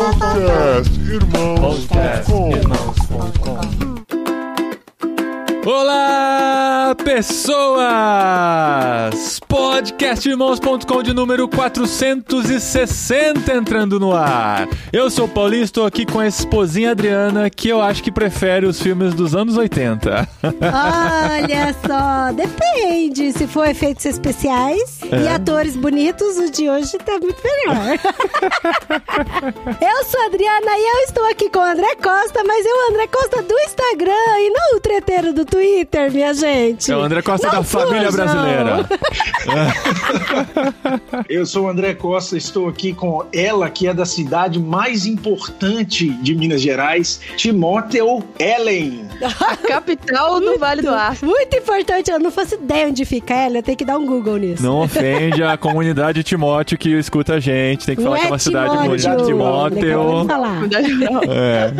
Podcast Irmãos.com Olá, pessoas! Podcastirmãos.com de número 460 entrando no ar. Eu sou o Paulinho, estou aqui com a esposinha Adriana, que eu acho que prefere os filmes dos anos 80. Olha só, depende. Se for efeitos especiais e atores bonitos, o de hoje tá muito melhor. eu sou a Adriana e eu estou aqui com o André Costa, mas é o André Costa do Instagram e não o treteiro do Twitter, minha gente. É o André Costa Não da família brasileira. Eu sou o André Costa, estou aqui com ela, que é da cidade mais importante de Minas Gerais, Timóteo Ellen. A capital do Vale do Aço. Muito importante, eu não faço ideia onde fica ela, tenho que dar um Google nisso. Não ofende a comunidade Timóteo que escuta a gente. Tem que falar Não que é uma cidade bonita. Timóteo. falar. É.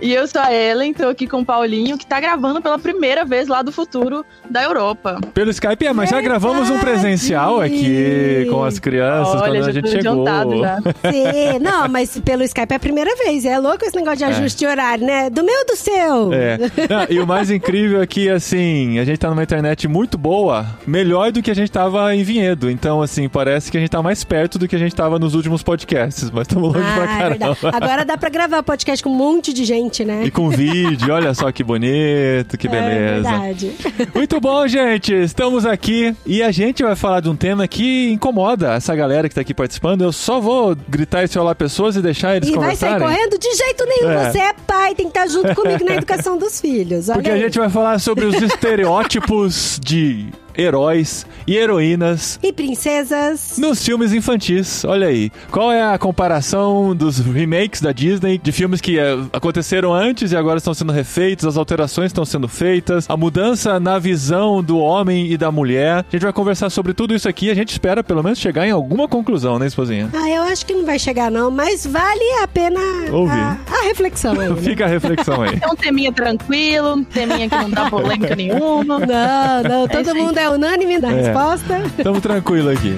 E eu sou a Ellen, tô aqui com o Paulinho, que tá gravando pela primeira vez lá do futuro da Europa. Pelo Skype é, mas já gravamos um presencial aqui com as crianças Olha, quando já a gente tô chegou. adiantado já. Sim, não, mas pelo Skype é a primeira vez. É louco esse negócio de ajuste de horário, né? Do meu do seu. É. Não, e o mais incrível é que, assim, a gente tá numa internet muito boa, melhor do que a gente tava em Vinhedo. Então, assim, parece que a gente tá mais perto do que a gente tava nos últimos podcasts, mas estamos longe pra Ah, é caramba. verdade. Agora dá pra gravar podcast com um monte de gente, né? E com vídeo, olha só que bonito, que É beleza. verdade. Muito bom, gente. Estamos aqui e a gente vai falar de um tema que incomoda essa galera que tá aqui participando. Eu só vou gritar esse olá pessoas e deixar eles E vai sair conversarem. correndo? De jeito nenhum. É. Você é pai, tem que estar junto comigo na educação dos filhos. Olha Porque a aí. gente vai falar sobre os estereótipos de heróis e heroínas E princesas. nos filmes infantis. Olha aí. Qual é a comparação dos remakes da Disney de filmes que eh, aconteceram antes e agora estão sendo refeitos, as alterações estão sendo feitas, a mudança na visão do homem e da mulher. A gente vai conversar sobre tudo isso aqui. A gente espera pelo menos chegar em alguma conclusão, né, esposinha? Ah, eu acho que não vai chegar, não, mas vale a pena Ouvir. a, a reflexão aí. né? Fica a reflexão aí. É um teminha tranquilo, um teminha que não dá polêmica nenhuma. Não, não, todo isso aí. mundo é unânime na É. resposta. Tamo tranquilo aqui.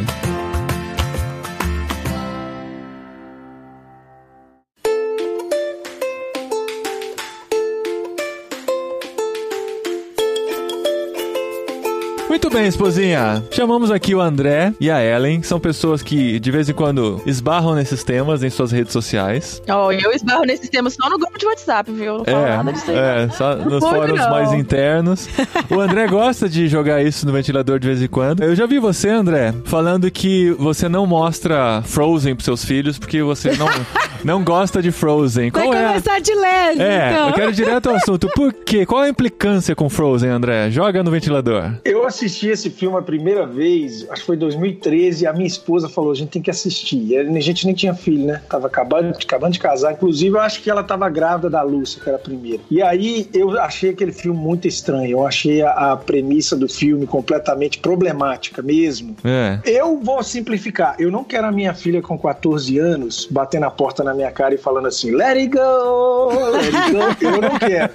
Muito bem, esposinha. Chamamos aqui o André e a Ellen. São pessoas que de vez em quando esbarram nesses temas em suas redes sociais. Ó, eu esbarro nesses temas só no grupo de WhatsApp, viu? Não falo nada disso aí. É, é, só nos fóruns não. mais internos. O André gosta de jogar isso no ventilador de vez em quando. Eu já vi você, André, falando que você não mostra Frozen pros seus filhos porque você não, não gosta de Frozen. Vai Qual é? começar de leve, É, então. eu quero ir direto ao assunto. Por quê? Qual a implicância com Frozen, André? Joga no ventilador. Eu assisti esse filme a primeira vez, acho que foi em 2013, e a minha esposa falou: a gente tem que assistir. E a gente nem tinha filho, né? Tava acabando, acabando de casar. Inclusive, eu acho que ela tava grávida da Lúcia, que era a primeira. E aí eu achei aquele filme muito estranho. Eu achei a, a premissa do filme completamente problemática mesmo. É. Eu vou simplificar. Eu não quero a minha filha com 14 anos batendo a porta na minha cara e falando assim: let it go, let it go. Eu não quero.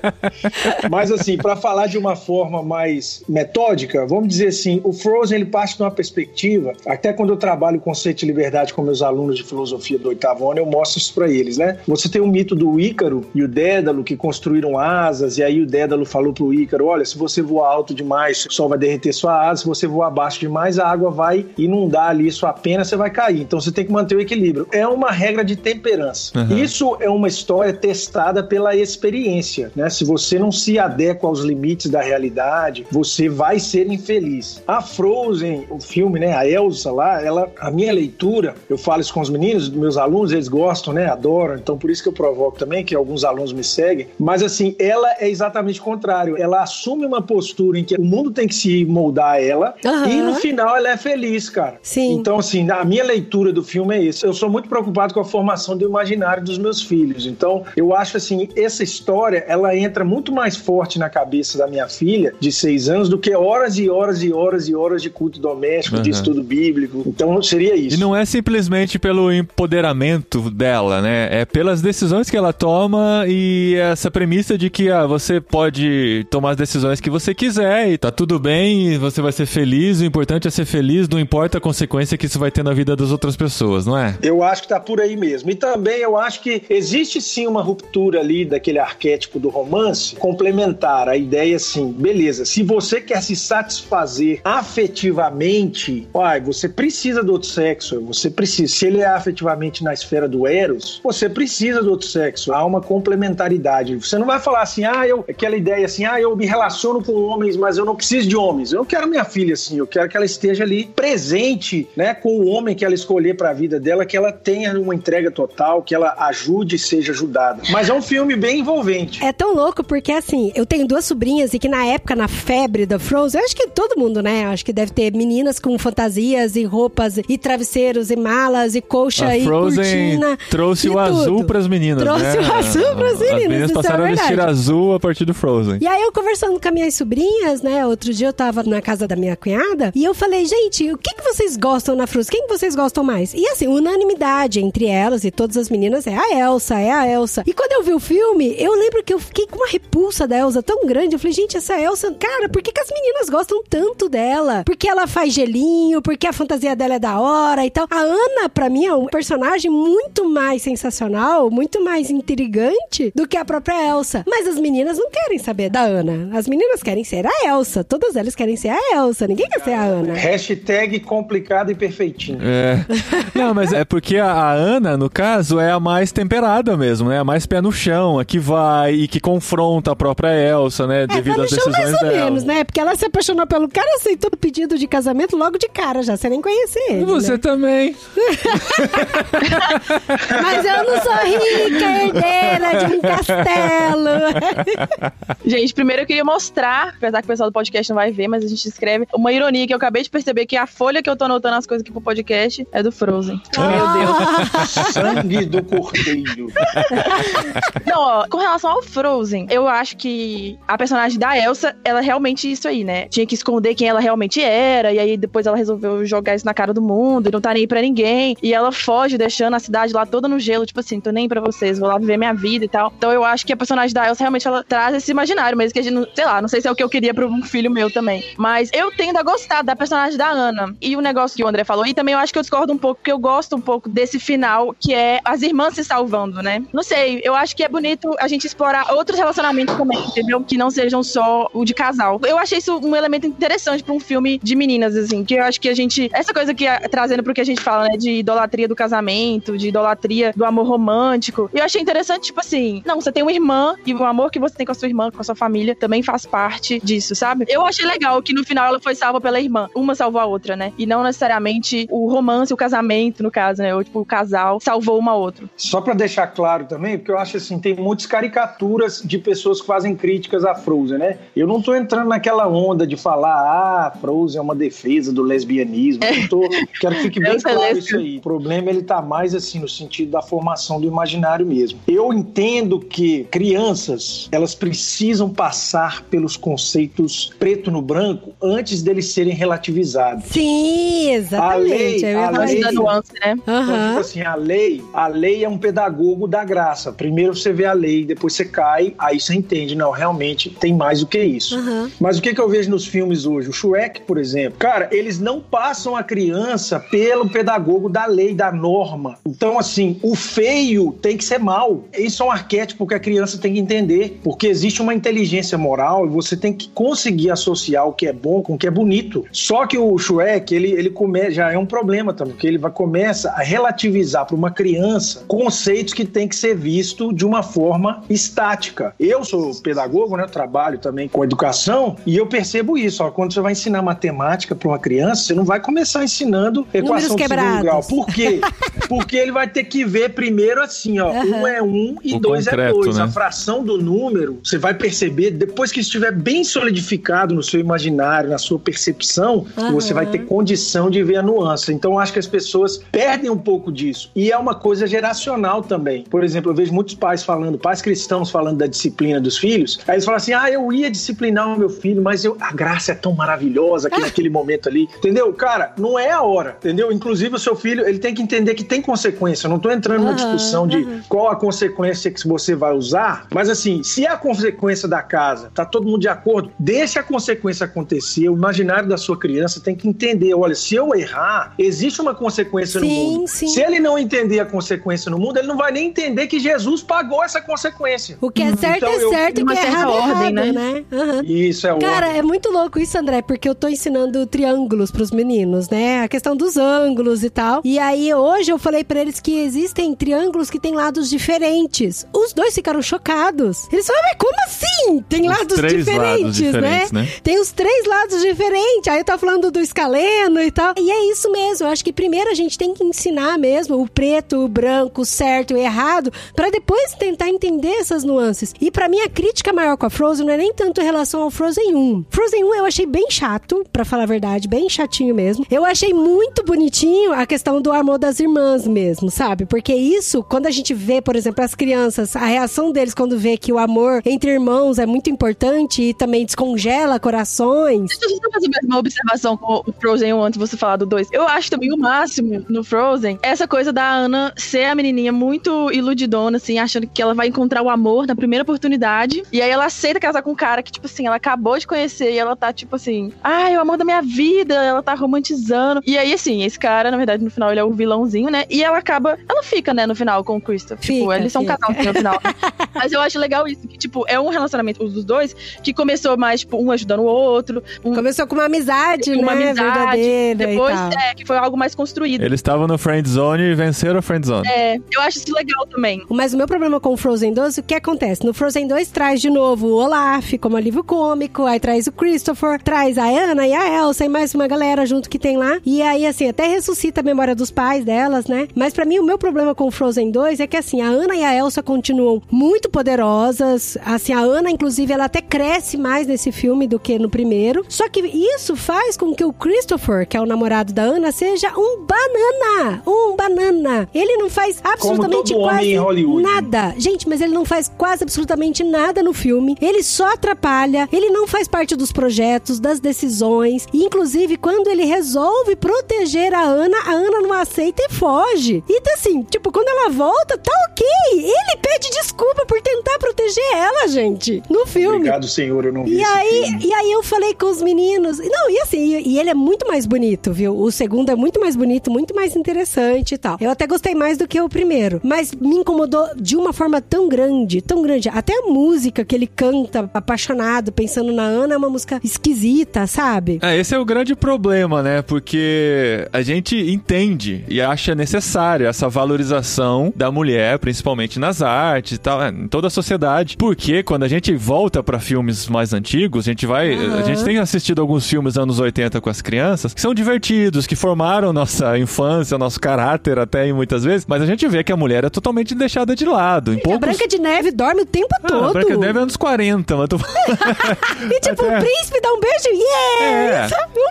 Mas assim, para falar de uma forma mais metódica, vamos dizer assim, o Frozen ele parte de uma perspectiva, até quando eu trabalho o conceito de liberdade com meus alunos de filosofia do oitavo ano, eu mostro isso para eles, né? Você tem o mito do Ícaro e o Dédalo que construíram asas, e aí o Dédalo falou pro Ícaro: olha, se você voar alto demais, o sol vai derreter sua asa, se você voar baixo demais, a água vai inundar ali sua pena, você vai cair. Então você tem que manter o equilíbrio. É uma regra de temperança. Uhum. Isso é uma história testada pela experiência, né? Se você não se adequa aos limites da realidade, você vai ser infeliz. A Frozen, o filme, né? A Elsa lá, ela, a minha leitura, eu falo isso com os meninos, meus alunos, eles gostam, né? Adoram. Então por isso que eu provoco também que alguns alunos me seguem. Mas assim, ela é exatamente o contrário. Ela assume uma postura em que o mundo tem que se moldar a ela Aham. e no final ela é feliz, cara. Sim. Então, assim, a minha leitura do filme é isso. Eu sou muito preocupado com a formação do imaginário dos meus filhos. Então, eu acho assim, essa história, ela entra muito mais forte na cabeça da minha filha, de seis anos, do que horas e horas e horas e horas de culto doméstico, de Uhum. estudo bíblico. Então seria isso. E não é simplesmente pelo empoderamento dela, né? É pelas decisões que ela toma e essa premissa de que ah, você pode tomar as decisões que você quiser e tá tudo bem, você vai ser feliz, o importante é ser feliz, não importa a consequência que isso vai ter na vida das outras pessoas, não é? Eu acho que tá por aí mesmo. E também eu acho que existe sim uma ruptura ali daquele arquétipo do romance, complementar a ideia assim, beleza, se você quer se satisfazer afetivamente, uai, você precisa do outro sexo, você precisa. Se ele é afetivamente na esfera do Eros, você precisa do outro sexo. Há uma complementaridade. Você não vai falar assim, ah, eu, aquela ideia assim, ah, eu me relaciono com homens, mas eu não preciso de homens. Eu não quero minha filha assim, eu quero que ela esteja ali presente, né, com o homem que ela escolher para a vida dela, que ela tenha uma entrega total, que ela ajude e seja ajudada. Mas é um filme bem envolvente. É tão louco porque, assim, eu tenho duas sobrinhas e que na época, na febre da Frozen, eu acho que todo mundo, né? Acho que deve ter meninas com fantasias e roupas e travesseiros e malas e colcha A e Frozen cortina. trouxe e o azul tudo. pras meninas, Trouxe né? o azul pras As meninas, é passaram a vestir azul a partir do Frozen. E aí eu conversando com as minhas sobrinhas, né? Outro dia eu tava na casa da minha cunhada e eu falei, gente, o que, que vocês gostam na Frozen? Quem que vocês gostam mais? E assim, unanimidade entre elas e todas as meninas é a Elsa, é a Elsa. E quando eu vi o filme, eu lembro que eu fiquei com uma repulsa da Elsa tão grande. Eu falei, gente, essa Elsa, cara, por que, que as meninas gostam tanto dela? Porque ela faz gelinho, porque a fantasia dela é da hora e tal. A Ana, pra mim, é um personagem muito mais sensacional, muito mais intrigante do que a própria Elsa. Mas as meninas não querem saber da Ana. As meninas querem ser a Elsa. Todas elas querem ser a Elsa. Ninguém quer ser a Ana. Hashtag complicado e perfeitinho. É. Não, mas é porque a, Ana, no caso, é a mais temperada mesmo, né? A mais pé no chão, a que vai e que confronta a própria Elsa, né? É, Devido no às chão decisões mais ou dela. menos, né? Porque ela se apaixonou pelo cara, aceitou o pedido de casamento logo de cara já, sem nem conhecer ele. E você né? também. Mas eu não sou rica, herdeira de um castelo. Gente, primeiro eu queria mostrar, apesar que o pessoal do podcast não vai ver, mas a gente escreve uma ironia que eu acabei de perceber que a folha que eu tô anotando as coisas aqui pro podcast é do Frozen. Meu Deus. Sangue do cordeiro. Não, ó, com relação ao Frozen, eu acho que a personagem da Elsa, ela é realmente isso aí, né? Tinha que esconder quem ela realmente era, e aí depois ela resolveu jogar isso na cara do mundo, e não tá nem aí pra ninguém. E ela foge, deixando a cidade lá toda no gelo, tipo assim, tô nem aí pra vocês, vou lá viver minha vida e tal. Então eu acho que a personagem da Elsa realmente ela traz esse imaginário mesmo, que a gente, sei lá, não sei se é o que eu queria pra um filho meu também. Mas eu tendo a gostar da personagem da Ana. E o negócio que o André falou, e também eu acho que eu discordo um pouco, porque eu gosto um pouco desse final, que é as irmãs se salvando, né? Não sei, eu acho que é bonito a gente explorar outros relacionamentos também, entendeu? Que não sejam só o de casal. Eu achei isso um elemento interessante pra um filme de meninas, assim, que eu acho que a gente. Essa coisa que é trazendo pro que a gente fala, né? De idolatria do casamento, de idolatria do amor romântico. E eu achei interessante, tipo assim, não, você tem uma irmã e o amor que você tem com a sua irmã, com a sua família, também faz parte disso, sabe? Eu achei legal que no final ela foi salva pela irmã. Uma salvou a outra, né? E não necessariamente o romance, o casamento, no caso, né? Ou tipo, o casal salvou uma a outra. Só pra deixar claro também, porque eu acho assim, tem muitas caricaturas de pessoas que fazem críticas à Frozen, né? Eu não tô entrando naquela onda de falar, ah, Frozen é uma defesa do lesbianismo. Eu tô, quero que fique bem Eu claro lésbica. isso aí. O problema ele tá mais assim no sentido da formação do imaginário mesmo. Eu entendo que crianças, elas precisam passar pelos conceitos preto no branco antes deles serem relativizados. Sim, exatamente. lei- a lei- Da isso. nuance, né? Então, tipo Aham. assim, a lei, a lei é um pedagogo da graça. Primeiro você vê a lei, depois você cai, aí você entende, não, realmente tem mais do que isso. Aham. Mas o que, que eu vejo nos filmes hoje? O Shrek, por exemplo, cara, eles não passam a criança pelo pedagogo da lei, da norma. Então, assim, o feio tem que ser mal. Isso é um arquétipo que a criança tem que entender, porque existe uma inteligência moral e você tem que conseguir associar o que é bom com o que é bonito. Só que o Shrek, ele, ele come, já é um problema também, porque ele vai, começa a relativizar para uma criança conceitos que tem que ser visto de uma forma estática. Eu sou pedagogo, né? Eu trabalho também com educação e eu percebo isso. Ó, quando você vai ensinar matemática para uma criança, você não vai começar ensinando equação de segundo grau. Por quê? Porque ele vai ter que ver primeiro assim, ó, Aham. um é um e O dois concreto, é dois. né? A fração do número, você vai perceber depois que estiver bem solidificado no seu imaginário, na sua percepção, Aham. você vai ter condição de ver a nuance. Então, eu acho que as pessoas perdem um pouco disso. E é uma coisa geracional também. Por exemplo, eu vejo muitos pais falando, pais cristãos falando da disciplina dos filhos. Aí eles falam assim: ah, eu ia disciplinar o meu filho, mas eu, a graça é tão maravilhosa aqui naquele momento ali, entendeu? Cara, não é a hora, entendeu? Inclusive o seu filho, ele tem que entender que tem consequência. Eu não tô entrando na Aham, discussão de qual a consequência que você vai usar, mas assim, se é a consequência da casa, tá todo mundo de acordo, deixa a consequência acontecer. O imaginário da sua criança tem que entender, olha, se eu errar, existe uma consequência no Sim, mundo. sim. Se ele não entender a consequência no mundo, ele não vai nem entender que Jesus pagou essa consequência. O que é certo Então, é eu- certo e o que é certa errado é ordem, errado, né? né? Aham. Isso é Cara, ordem. é muito louco isso, André, porque eu tô ensinando triângulos pros meninos, né? A questão dos ângulos e tal. E aí, hoje eu falei pra eles que existem triângulos que têm lados diferentes. Os dois ficaram chocados. Eles falaram, mas como assim? Tem Os lados diferentes, lados diferentes, né? Tem os três lados diferentes. Aí eu tava falando do escaleno e tal. E é isso mesmo. Eu acho que primeiro a gente tem que ensinar mesmo o preto, o branco, o certo e o errado, pra depois tentar entender essas nuances. E pra mim a crítica maior com a Frozen não é nem tanto em relação ao Frozen 1. Frozen 1 eu achei bem chato, pra falar a verdade, bem chatinho mesmo. Eu achei muito bonitinho a questão do amor das irmãs mesmo, sabe? Porque isso, quando a gente vê, por exemplo, as crianças, a reação deles quando vê que o amor entre irmãos é muito importante e também descongela corações. Deixa eu só fazer mais uma observação com o Frozen 1 antes de você falar do 2. Eu acho também o máximo no Frozen essa coisa da Ana ser a menininha muito iludidona, assim, achando que ela vai encontrar o amor na primeira oportunidade. E aí ela aceita casar com um cara que, tipo assim, ela acabou de conhecer e ela tá, tipo assim, ai, é o amor da minha vida, ela tá romantizando. E aí, assim, esse cara, na verdade, no final ele é o vilãozinho, né? E ela acaba. Ela fica, né, no final com o Christopher. tipo, Fica, eles são fica. Casal assim, no final. Mas eu acho legal isso, que, tipo, é um relacionamento dos dois que começou mais, tipo, um ajudando o outro, um Começou com uma amizade, uma né? amizade. Verdadeira Depois, e tal. é, que foi algo mais construído. Eles estavam no friend zone e venceram a friend zone. É, eu acho isso legal também. Mas o meu problema com o Frozen 2, o que acontece? No Frozen 2 traz de novo o Olaf como alívio cômico, aí traz o Christopher, traz a Anna e a Elsa e mais uma galera junto que tem lá. E aí, assim, até ressuscita a memória dos pais delas, né? Mas pra mim, o meu problema com o Frozen 2 é que, assim, a Anna e a Elsa continuam muito poderosas. Assim, a Anna, inclusive, ela até cresce mais nesse filme do que no primeiro. Só que isso faz com que o Christopher, que é o namorado da Anna, seja um banana. Um banana. Ele não faz absolutamente quase nada. Gente, mas ele não faz quase absolutamente nada no filme. Ele só atrapalha. Ele não faz parte dos projetos, das decisões. E, inclusive, quando ele resolve proteger a Ana, a Ana não aceita e foge. E assim, tipo, quando ela volta, tá ok. Ele pede desculpa por tentar proteger ela, gente. No filme. Obrigado, senhor, eu não vi E esse aí, filme. e aí eu falei com os meninos. Não, e assim, e, e ele é muito mais bonito, viu? O segundo é muito mais bonito, muito mais interessante e tal. Eu até gostei mais do que o primeiro. Mas me incomodou de uma forma tão grande, tão grande. Até a música que ele canta, apaixonado, pensando na Ana, é uma música esquisita, sabe? É, esse é o grande problema, né? Porque a gente entende e acha necessário essa valorização da mulher, principalmente nas artes e tal, é, em toda a sociedade. Porque quando a gente volta pra filmes mais antigos, a gente vai. Aham. A gente tem assistido alguns filmes anos 80 com as crianças que são divertidos, que formaram nossa infância, nosso caráter até muitas vezes, mas a gente vê que a mulher é totalmente deixada de lado. Em A poucos. Branca de Neve dorme o tempo Ah, todo. a Branca de Neve é anos 40, mas tô E tipo, Até- o príncipe dá um beijo, yeah! É.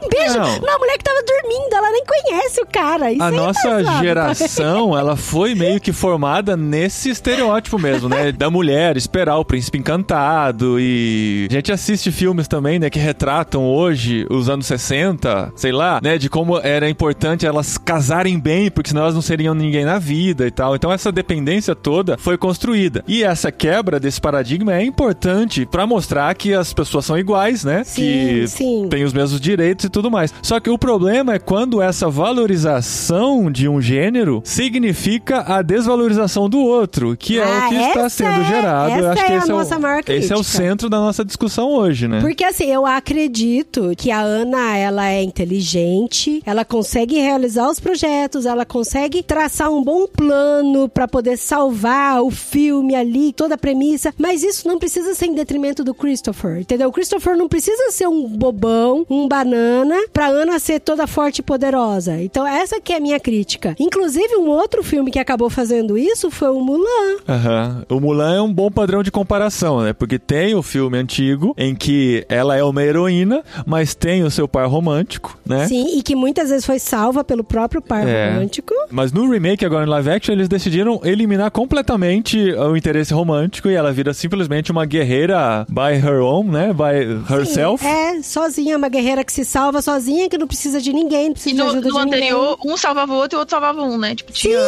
Um beijo Não. na mulher que tava dormindo, ela nem conhece o cara. Isso A é nossa geração, ela foi meio que formada nesse estereótipo mesmo, né? Da mulher esperar o príncipe encantado e... A gente assiste filmes também, né? Que retratam hoje os anos 60, sei lá, né? De como era importante elas casarem bem, porque senão elas não seriam ninguém na vida e tal. Então essa dependência toda foi construída. E essa quebra desse paradigma é importante pra mostrar que as pessoas são iguais, né? Sim, que sim. tem os mesmos direitos e tudo mais. Só que o problema é quando essa valorização de um gênero significa a desvalorização do outro, que é Ah, o que está sendo é- gerado. Eu essa acho que é a esse, nossa é o, maior esse é crítica. o centro da nossa discussão hoje, né? Porque assim, eu acredito que a Ana, ela é inteligente, ela consegue realizar os projetos, ela consegue traçar um bom plano pra poder salvar o filme ali, toda a premissa, mas isso não precisa ser em detrimento do Christopher, entendeu? O Christopher não precisa ser um bobão, um banana, pra Ana ser toda forte e poderosa. Então essa que é a minha crítica. Inclusive, um outro filme que acabou fazendo isso foi o Mulan. Aham. O Mulan é um bom padrão de comparação, né? Porque tem o filme antigo em que ela é uma heroína, mas tem o seu par romântico, né? Sim, e que muitas vezes foi salva pelo próprio par É. romântico. Mas no remake, agora em live action, eles decidiram eliminar completamente o interesse romântico e ela vira simplesmente uma guerreira by her own, né? By herself. É, sozinha, uma guerreira que se salva sozinha, que não precisa de ninguém, não E precisa de no, ajuda no de anterior, um salvava o outro e o outro salvava um, né? Tipo, Sim, tinha,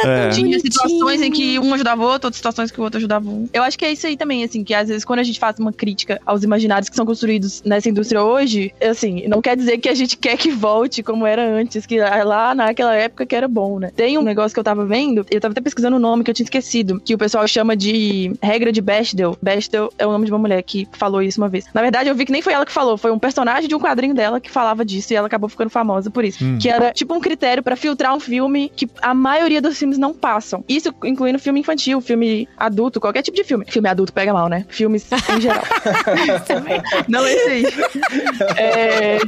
era É. tão tinha situações em que um ajudava o outro, outras situações que o outro ajudava um. Eu acho que é isso aí também, assim, que às vezes quando a gente faz uma crítica aos imaginários que são construídos nessa indústria hoje, assim, não quer dizer que a gente quer que volte como era antes, que lá naquela época que era bom, né? Tem um negócio que eu tava vendo, eu tava até pesquisando o nome que eu tinha esquecido, que o pessoal chama de regra de Bechdel. Bechdel é o nome de uma mulher que falou isso uma vez. Na verdade, eu vi que nem foi ela que falou, foi um personagem de um quadrinho dela que falava disso e ela acabou ficando famosa por isso. Hum. Que era tipo um critério pra filtrar um filme que a maioria dos filmes não passam. Isso incluindo filme infantil, filme adulto, qualquer tipo de filme. Filme adulto pega mal, né? Filmes em geral. não esse aí. É,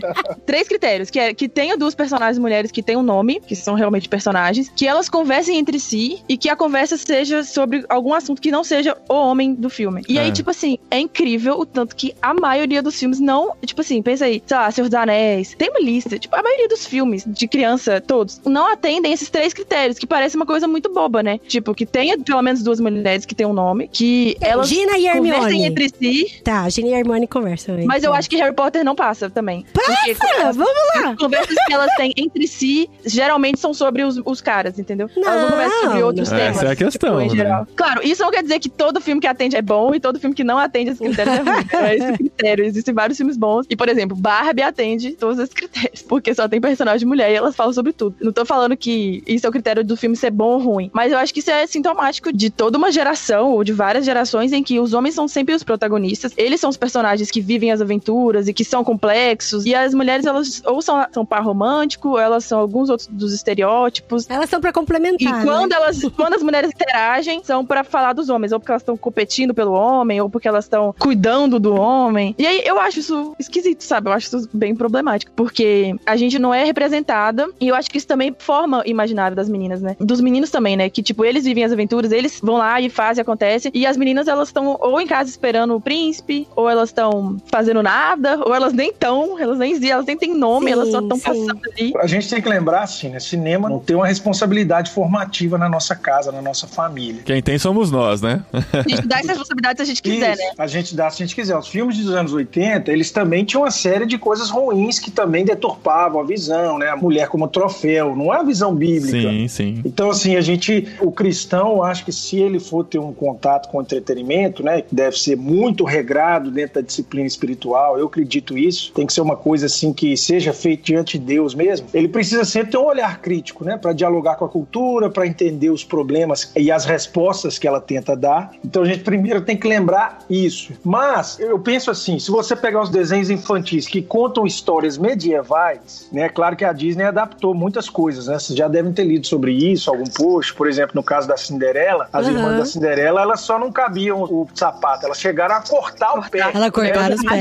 três critérios, que é que tenha duas personagens mulheres que tenham nome, que são realmente personagens, que elas conversem entre si e que a conversa seja sobre algum assunto que não seja o homem do filme. E aí, É. tipo assim, é incrível o tanto que a maioria dos filmes não. Tipo assim, pensa aí, sei lá, Senhor dos Anéis. Tem uma lista. Tipo, a maioria dos filmes de criança, todos, não atendem esses três critérios, que parece uma coisa muito boba, né? Tipo, que tenha pelo menos duas mulheres que tenham um nome, que elas Gina e conversem Hermione. entre si. Tá, Gina e Hermione conversam aí. Mas eu acho que Harry Potter não passa também. Porque Ah, vamos lá. as conversas que elas têm entre si geralmente são sobre os, os caras, entendeu? elas não conversam sobre Não, outros não. temas. Essa é a questão, tipo, em né? Claro, isso não quer dizer que todo filme que atende é bom e todo filme que não atende esses critérios é ruim. Não é esse critério. Existem vários filmes bons. E, por exemplo, Barbie atende todos esses critérios. Porque só tem personagem mulher e elas falam sobre tudo. Não tô falando que isso é o critério do filme ser bom ou ruim. Mas eu acho que isso é sintomático de toda uma geração, ou de várias gerações, em que os homens são sempre os protagonistas. Eles são os personagens que vivem as aventuras e que são complexos. E as mulheres, elas ou são, são par romântico, ou elas são alguns outros dos estereótipos. Elas são pra E complementar. quando né? elas, quando as mulheres interagem, são pra falar dos homens, ou porque elas estão competindo pelo homem, ou porque elas estão cuidando do homem. E aí eu acho isso esquisito, sabe? Eu acho isso bem problemático, porque a gente não é representada, e eu acho que isso também forma o imaginário das meninas, né? Dos meninos também, né? Que tipo, eles vivem as aventuras, eles vão lá e fazem, acontece, e as meninas elas estão ou em casa esperando o príncipe, ou elas estão fazendo nada, ou elas nem estão, elas nem elas nem têm nome, Sim, elas só estão passando ali. A gente tem que lembrar, assim, né? Cinema não tem uma responsabilidade formativa na nossa casa, na nossa família. Quem tem somos nós, né? A gente dá essa responsabilidade se a gente quiser, Isso, né? A gente dá se a gente quiser. Os filmes dos anos 80, eles também tinham uma série de coisas ruins que também deturpavam a visão, né? A mulher como troféu, não é a visão bíblica. Sim, sim. Então, assim, a gente, o cristão, eu acho que se ele for ter um contato com entretenimento, né, que deve ser muito regrado dentro da disciplina espiritual, eu acredito isso, tem que ser uma coisa assim que seja feita diante de Deus mesmo. Ele precisa sempre ter um olhar crítico, né, para dialogar com a cultura, para entender os problemas e as respostas que ela tenta dar. Então, a gente primeiro tem que lembrar isso. Mas eu penso assim, se você pegar os desenhos infantis que contam histórias medievais, né, claro que a Disney adaptou muitas coisas, né? Vocês já devem ter lido sobre isso, algum post, por exemplo, no caso da Cinderela, as Uhum. irmãs da Cinderela, elas só não cabiam o sapato, elas chegaram a cortar o pé. Ela cortaram os Mas pés.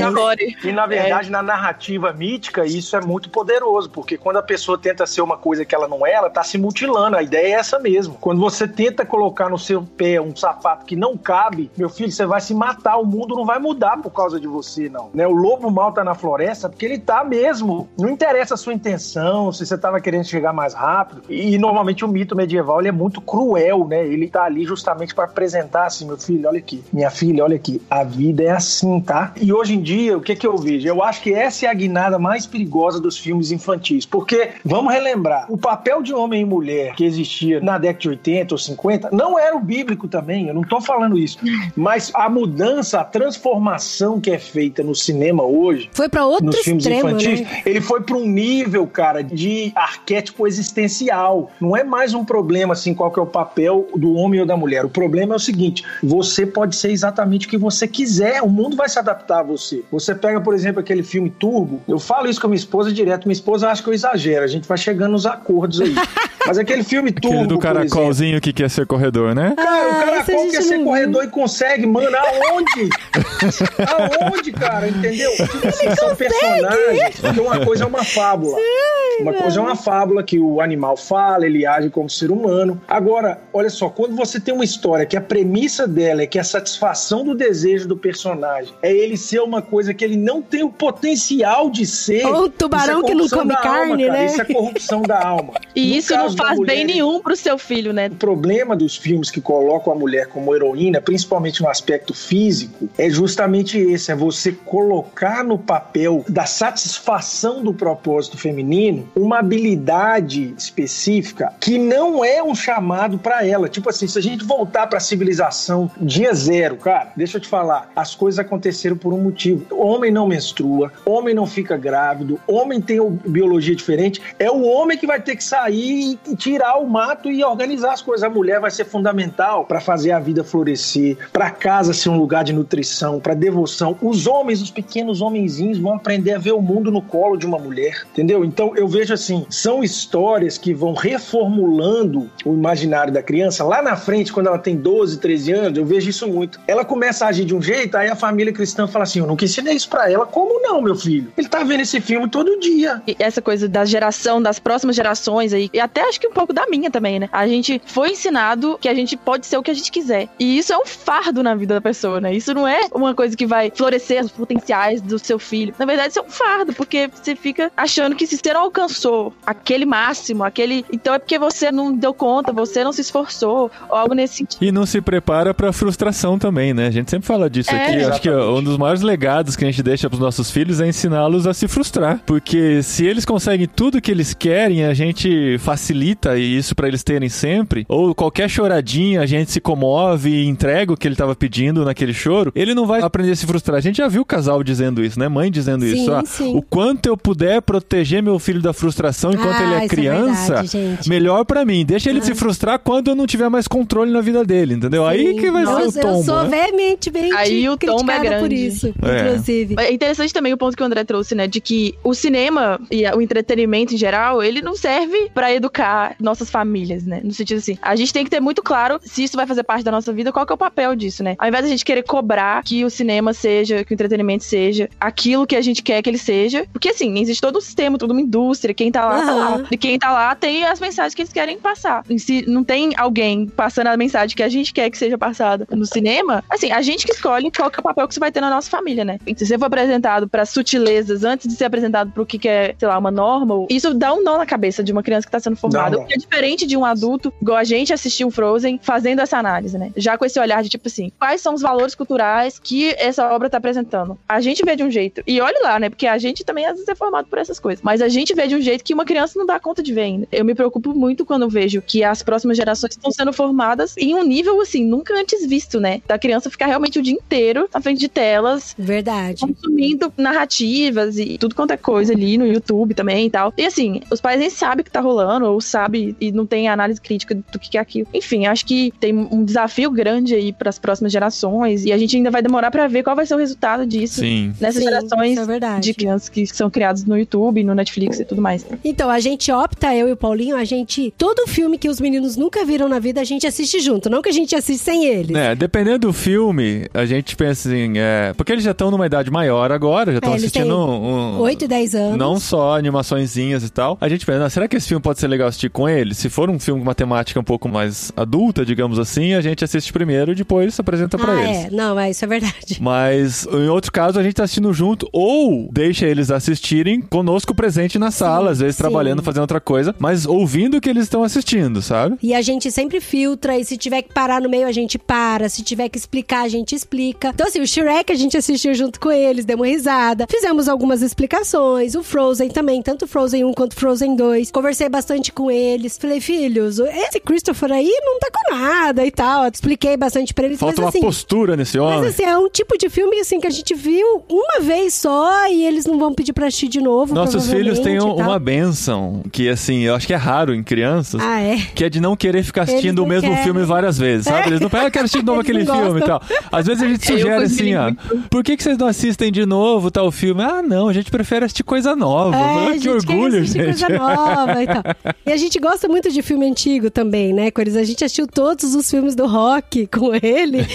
E na verdade, na narrativa mítica, isso é muito poderoso, porque quando a pessoa tenta ser uma coisa que ela não é, ela tá se mutilando. A ideia é essa mesmo. Quando você tenta colocar no seu pé um sapato que não cabe, meu filho, você vai se matar. O mundo não vai mudar por causa de você, não. Né? O lobo mal tá na floresta porque ele tá mesmo. Não interessa a sua intenção, se você tava querendo chegar mais rápido. E, normalmente o mito medieval ele é muito cruel, né? Ele tá ali justamente para apresentar assim, meu filho, olha aqui, minha filha, olha aqui, a vida é assim, tá? E hoje em dia, o que que eu vejo? Eu acho que essa é a guinada mais perigosa dos filmes infantis, porque vamos relembrar, o papel de homem e mulher que existia na década de 80 ou 50 não era o bíblico também, eu não tô falando isso, mas a mudança, a transformação que é feita no cinema hoje Foi pra outro nos filmes extremo, infantis, né? ele foi para um nível, cara, de arquétipo existencial. Não é mais um problema assim, qual que é o papel do homem ou da mulher. O problema é o seguinte: você pode ser exatamente o que você quiser, o mundo vai se adaptar a você. Você pega, por exemplo, aquele filme Turbo. Eu falo isso com a minha esposa direto. Minha esposa acha que eu exagero. A gente vai chegando nos acordos aí. Mas aquele filme Turbo. Aquele do caracolzinho que quer ser corredor, né? Cara, o Ah, cara esse a qual gente quer ser corredor e consegue, mano, aonde? aonde, cara, entendeu? Tipo assim, são personagens, porque uma coisa é uma fábula. Uma coisa é uma fábula que o animal fala, ele age como ser humano. Agora, olha só, quando você tem uma história que a premissa dela é que a satisfação do desejo do personagem é ele ser uma coisa que ele não tem o potencial de ser. Ou um tubarão Isso é que não come carne, alma, né? Isso é corrupção da alma. E No isso não faz mulher, bem nenhum pro seu filho, né? O problema dos filmes que colocam a mulher como heroína, principalmente no aspecto físico, é justamente esse: é você colocar no papel da satisfação do propósito feminino uma habilidade específica que não é um chamado para ela. Tipo assim, se a gente voltar para a civilização dia zero, cara, deixa eu te falar, as coisas aconteceram por um motivo. Homem não menstrua, homem não fica grávido, homem tem biologia diferente. É o homem que vai ter que sair e tirar o mato e organizar as coisas. A mulher vai ser fundamental para fazer a vida florescer, para casa ser um lugar de nutrição, para devoção. Os homens, os pequenos homenzinhos, vão aprender a ver o mundo no colo de uma mulher, entendeu? Então eu vejo assim, são histórias que vão reformulando o imaginário da criança. Lá na frente, quando ela tem 12, 13 anos, eu vejo isso muito. Ela começa a agir de um jeito, aí a família cristã fala assim: Eu nunca ensinei isso pra ela. Como não, meu filho? Ele tá vendo esse filme todo dia. E essa coisa da geração, das próximas gerações aí, e até acho que um pouco da minha também, né? A gente foi ensinado que a gente pode ser o que a gente quiser. E isso é um fardo na vida da pessoa, né? Isso não é uma coisa que vai florescer os potenciais do seu filho. Na verdade, isso é um fardo, porque você fica achando que se você não alcançou aquele máximo, aquele. Então é porque você não deu conta, você não se esforçou, ou algo nesse sentido. E não se prepara pra frustração também, né? A gente sempre fala disso É, aqui. Acho que exatamente. um dos maiores legados que a gente deixa pros nossos filhos é ensiná-los a se frustrar. Porque se eles conseguem tudo que eles querem, a gente facilita isso pra eles terem sempre. Ou qualquer choradinha, a gente se comove e entrega o que ele tava pedindo naquele choro. Ele não vai aprender a se frustrar. A gente já viu o casal dizendo isso, né? Mãe dizendo Sim, isso. Ah, sim. O quanto eu puder proteger meu filho da frustração enquanto Ah, ele é isso é criança, verdade, gente. melhor pra mim. Deixa ele Ah. se frustrar quando eu não tiver mais controle na vida dele, entendeu? Aí Sim. que vai Nossa, ser o tombo, Eu sou né? veemente, veemente Aí o tombo é criticada por grande. isso, É. inclusive. É interessante também o ponto que o André trouxe, né? De que o cinema e o entretenimento em geral, ele não serve pra educar nossas famílias, né? No sentido assim, a gente tem que ter muito claro se isso vai fazer parte da nossa vida, qual que é o papel disso, né? Ao invés da gente querer cobrar que o cinema seja, que o entretenimento seja aquilo que a gente quer que ele seja. Porque assim, existe todo um sistema, toda uma indústria, quem tá lá, tá lá. E quem tá lá tem as mensagens que eles querem passar. E se não tem alguém passando a mensagem que a gente quer que seja passada no cinema, assim, a gente que escolhe qual que é o papel que isso vai ter na nossa família, né? E se você for apresentado para sutilezas antes de ser apresentado pro que que é, sei lá, uma norma, isso dá um nó na cabeça de uma criança que tá sendo formada. O que é diferente de um adulto, igual a gente assistiu Frozen, fazendo essa análise, né? Já com esse olhar de tipo assim, quais são os valores culturais que essa obra tá apresentando? A gente vê de um jeito. E olha lá, né? Porque a gente também às vezes é formado por essas coisas. Mas a gente vê de um jeito que uma criança não dá conta de ver ainda. Eu me preocupo muito quando vejo que as próximas gerações estão sendo formadas em um nível, assim, nunca antes visto, né? Da criança ficar realmente o dia inteiro na frente de telas, Verdade. consumindo narrativas e tudo quanto é coisa ali no YouTube também e tal. E assim, os pais nem sabem o que tá rolando, ou sabe e não tem análise crítica do que é aquilo. Enfim, acho que tem um desafio grande aí para as próximas gerações e a gente ainda vai demorar pra ver qual vai ser o resultado disso Sim. nessas Sim, gerações é verdade. de crianças que são criadas no YouTube, no Netflix e tudo mais. Então, a gente opta, eu e o Paulinho, a gente. Todo filme que os meninos nunca viram na vida, a gente assiste junto. Não que a gente assiste sem eles. É, dependendo do filme, a gente pensa assim, é, porque eles já estão numa idade maior agora, já estão É, eles assistindo um, um- 8 e 10 anos. Não só animaçõezinhas e tal. A gente pensa, "Ah, será que esse filme pode ser legal assistir com ele? Se for um filme com uma temática um pouco mais adulta, digamos assim, a gente assiste primeiro e depois apresenta pra ah, eles. é. Não, é, isso é verdade. Mas em outro caso a gente tá assistindo junto ou deixa eles assistirem conosco presente na sala, às vezes sim. trabalhando, fazendo outra coisa, mas ouvindo o que eles estão assistindo, sabe? E a gente sempre filtra, e se tiver que parar no meio, a gente para. Se tiver que explicar, a gente explica. Então, assim, o Shrek a gente assistiu junto com eles, deu uma risada. Fizemos algumas explicações. O Frozen também, tanto Frozen 1 quanto Frozen 2. Conversei bastante com eles. Falei, filhos, esse Christopher aí não tá com nada e tal. Expliquei bastante pra eles. Falta mas, uma assim, postura nesse homem. Mas assim, é um tipo de filme assim que a gente viu uma vez só e eles não vão pedir pra assistir de novo. Nossos filhos têm uma benção que, assim, eu acho que é raro em crianças. Ah, é? Que é de não querer ficar Eles assistindo o mesmo querem. filme várias vezes, sabe? Eles não pedem, eu quero assistir de novo aquele não filme e tal. Às vezes a gente sugere assim, ó. Por que, que vocês não assistem de novo tal filme? Ah, não, a gente prefere assistir coisa nova. É, Ah, a que gente orgulho, quer assistir gente. coisa nova e tal. E a gente gosta muito de filme antigo também, né, com eles. A gente assistiu todos os filmes do Rock com ele.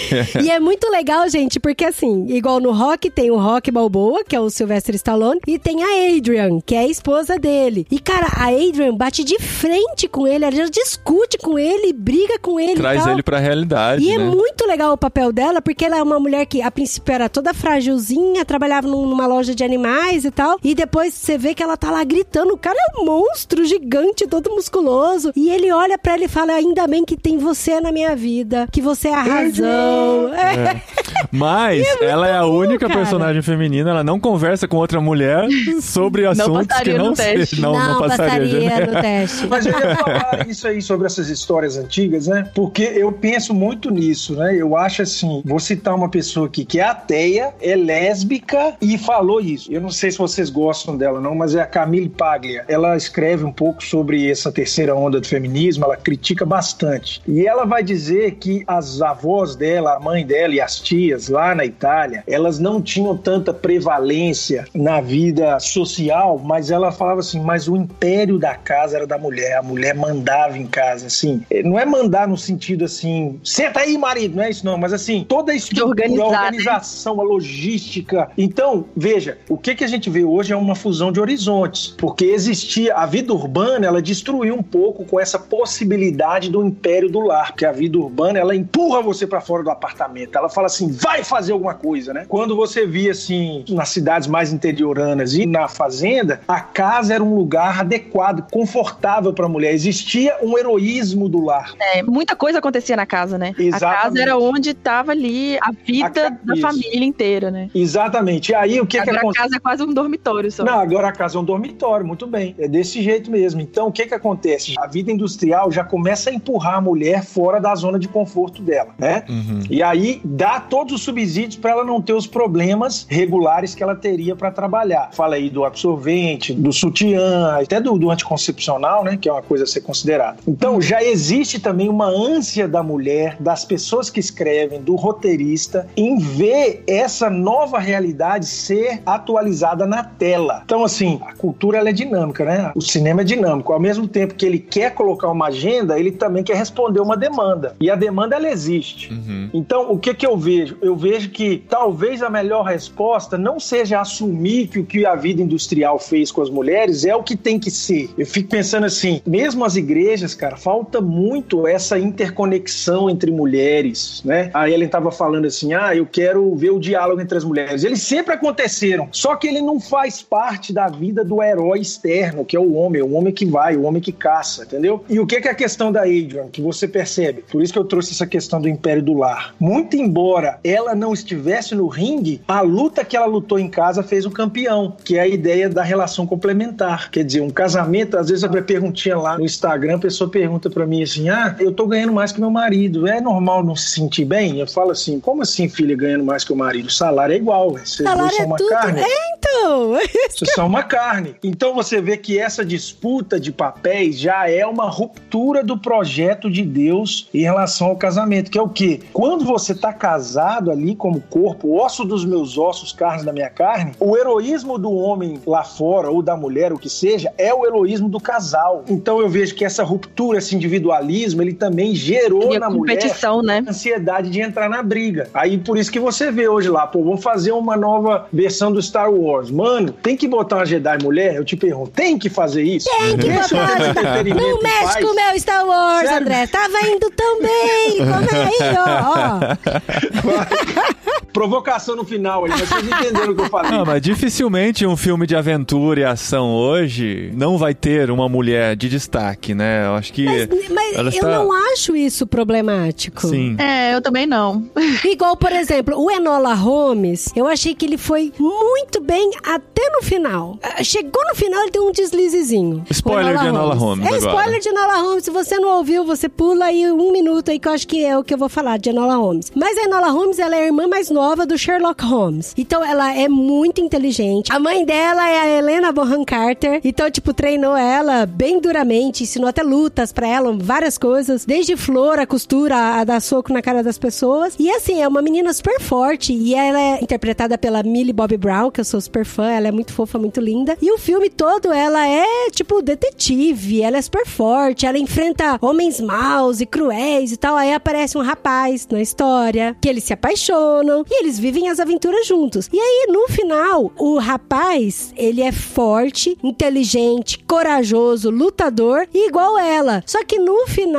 e é muito legal, gente, porque assim, igual no Rock tem o Rock Balboa, que é o Sylvester Stallone, e tem a Adrian, que é a esposa dele. E, cara, a Adrian bate de frente com ele, ela já discute com ele, briga com ele e Traz tal. ele pra realidade. E é né? muito legal o papel dela, porque ela é uma mulher que a princípio era toda frágilzinha, trabalhava num- numa loja de animais e tal. E depois você vê que ela tá lá gritando. O cara é um monstro gigante, todo musculoso. E ele olha pra ela e fala: Ainda bem que tem você na minha vida, que você é a razão. É. Mas ela é a única cara. personagem feminina, ela não conversa com outra mulher sobre assuntos que passaria não no teste. se- não, não passaria. né? no teste. Mas eu ia falar isso aí sobre essas histórias antigas, né? Porque eu penso muito nisso, né? Eu acho assim, vou citar uma pessoa aqui que é ateia, é lésbica e falou isso. Eu não sei se vocês gostam dela não, mas é a Camille Paglia. Ela escreve um pouco sobre essa terceira onda do feminismo, ela critica bastante. E ela vai dizer que as avós dela, a mãe dela e as tias lá na Itália, elas não tinham tanta prevalência na vida social, mas ela falava assim, mas o império da casa era da mulher, a mulher mandava em casa, assim. Não é mandar no sentido assim, senta aí, marido, não é isso não, mas assim, toda a estrutura, a né? organização, a logística. Então, veja, o que, que a gente vê hoje é uma fusão de horizontes, porque existia, a vida urbana, ela destruiu um pouco com essa possibilidade do império do lar, porque a vida urbana, ela empurra você para fora do apartamento, ela fala assim, vai fazer alguma coisa, né? Quando você via assim, nas cidades mais interioranas e na fazenda, a casa era um lugar adequado, confortável para a mulher. Existia um heroísmo do lar. É, muita coisa acontecia na casa, né? A Exatamente. casa era onde tava ali a vida A ca- da isso. família inteira, né? Exatamente. E aí o que que Agora a acontece? casa é quase um dormitório só. Não, agora a casa é um dormitório, muito bem. É desse jeito mesmo. Então, o que que acontece? A vida industrial já começa a empurrar a mulher fora da zona de conforto dela, né? Uhum. E aí dá todos os subsídios para ela não ter os problemas regulares que ela teria para trabalhar. Fala aí do absorvente, do sutiã, até do, do anticoncepcional, né? Que é uma coisa a ser considerada. Então já existe também uma ânsia da mulher, das pessoas que escrevem, do roteirista, em ver essa nova realidade ser atualizada na tela. Então, assim, a cultura ela é dinâmica, né? O cinema é dinâmico. Ao mesmo tempo que ele quer colocar uma agenda, ele também quer responder uma demanda. E a demanda ela existe. Uhum. Então, o que que eu vejo? Eu vejo que talvez a melhor resposta não seja assumir que o que a vida industrial fez com as mulheres é o que tem que ser. Eu fico pensando assim, mesmo as igrejas, cara, falta muito essa interconexão entre mulheres, né? A Ellen tava falando assim, ah, eu quero ver o diálogo entre as mulheres. Eles sempre aconteceram, só que ele não faz parte da vida do herói externo, que é o homem, o homem que vai, o homem que caça, entendeu? E o que é a questão da Adrian, que você percebe? Por isso que eu trouxe essa questão do império do lar. Muito embora ela não estivesse no ringue, a luta que ela lutou em casa fez o campeão, que é a ideia da relação complementar. Quer dizer, um casamento, às vezes a perguntinha lá no Instagram, a pessoa pergunta pra mim assim: "Ah, eu tô ganhando mais que meu marido. É normal não se sentir bem?" Eu falo assim: "Como assim, filha, ganhando mais que o marido? O salário é igual, vocês dois Salário são é uma tudo. carne." É, então. Vocês são uma carne. Então você vê que essa disputa de papéis já é uma ruptura do projeto de Deus em relação ao casamento, que é o quê? Quando você está casado ali como corpo, osso dos meus ossos, carne da minha carne, o heroísmo do homem lá fora ou da mulher, o que seja, é o heroísmo do casal. Então eu vejo que essa ruptura, esse individualismo, ele também gerou E na mulher competição, né? ansiedade de entrar na briga. Aí por isso que você vê hoje lá, pô, vamos fazer uma nova versão do Star Wars. Mano, tem que botar uma Jedi mulher? Eu te pergunto, tem que fazer isso? Tem que Esse é o botar. Não mexe com o meu Star Wars, Sério? André. Tava indo tão bem. Como aí, ó, ó. Provocação no final aí, mas vocês entenderam o que eu falei. Não, mas dificilmente um filme de aventura e ação hoje não vai ter uma mulher de destaque, né? Eu acho que. Mas, mas ela eu está- não acho isso problemático. Sim. É, eu também não. Igual, por exemplo, o Enola Holmes, eu achei que ele foi muito bem até no final. Ah, Chegou no final, ele deu um deslizezinho. Spoiler O de Enola Holmes É agora. spoiler de Enola Holmes. Se você não ouviu, você pula aí um minuto aí, que eu acho que é o que eu vou falar de Enola Holmes. Mas a Enola Holmes, ela é a irmã mais nova do Sherlock Holmes. Então, ela é muito inteligente. A mãe dela é a Helena Bonham Carter. Então, tipo, treinou ela bem duramente, ensinou até lutas pra ela, várias coisas. Desde flor, a costura, a dar soco na cara das pessoas. E assim, é uma menina super forte. E ela é interpretada pela Millie Bobby Brown, que eu sou super fã. Ela é muito fofa, muito linda. E o filme todo, ela é, tipo, detetive. Ela é super forte. Ela enfrenta homens maus e cruéis e tal. Aí aparece um rapaz na história, que eles se apaixonam. E eles vivem as aventuras juntos. E aí, no final, o rapaz, ele é forte, inteligente, corajoso, lutador, igual ela. Só que no final,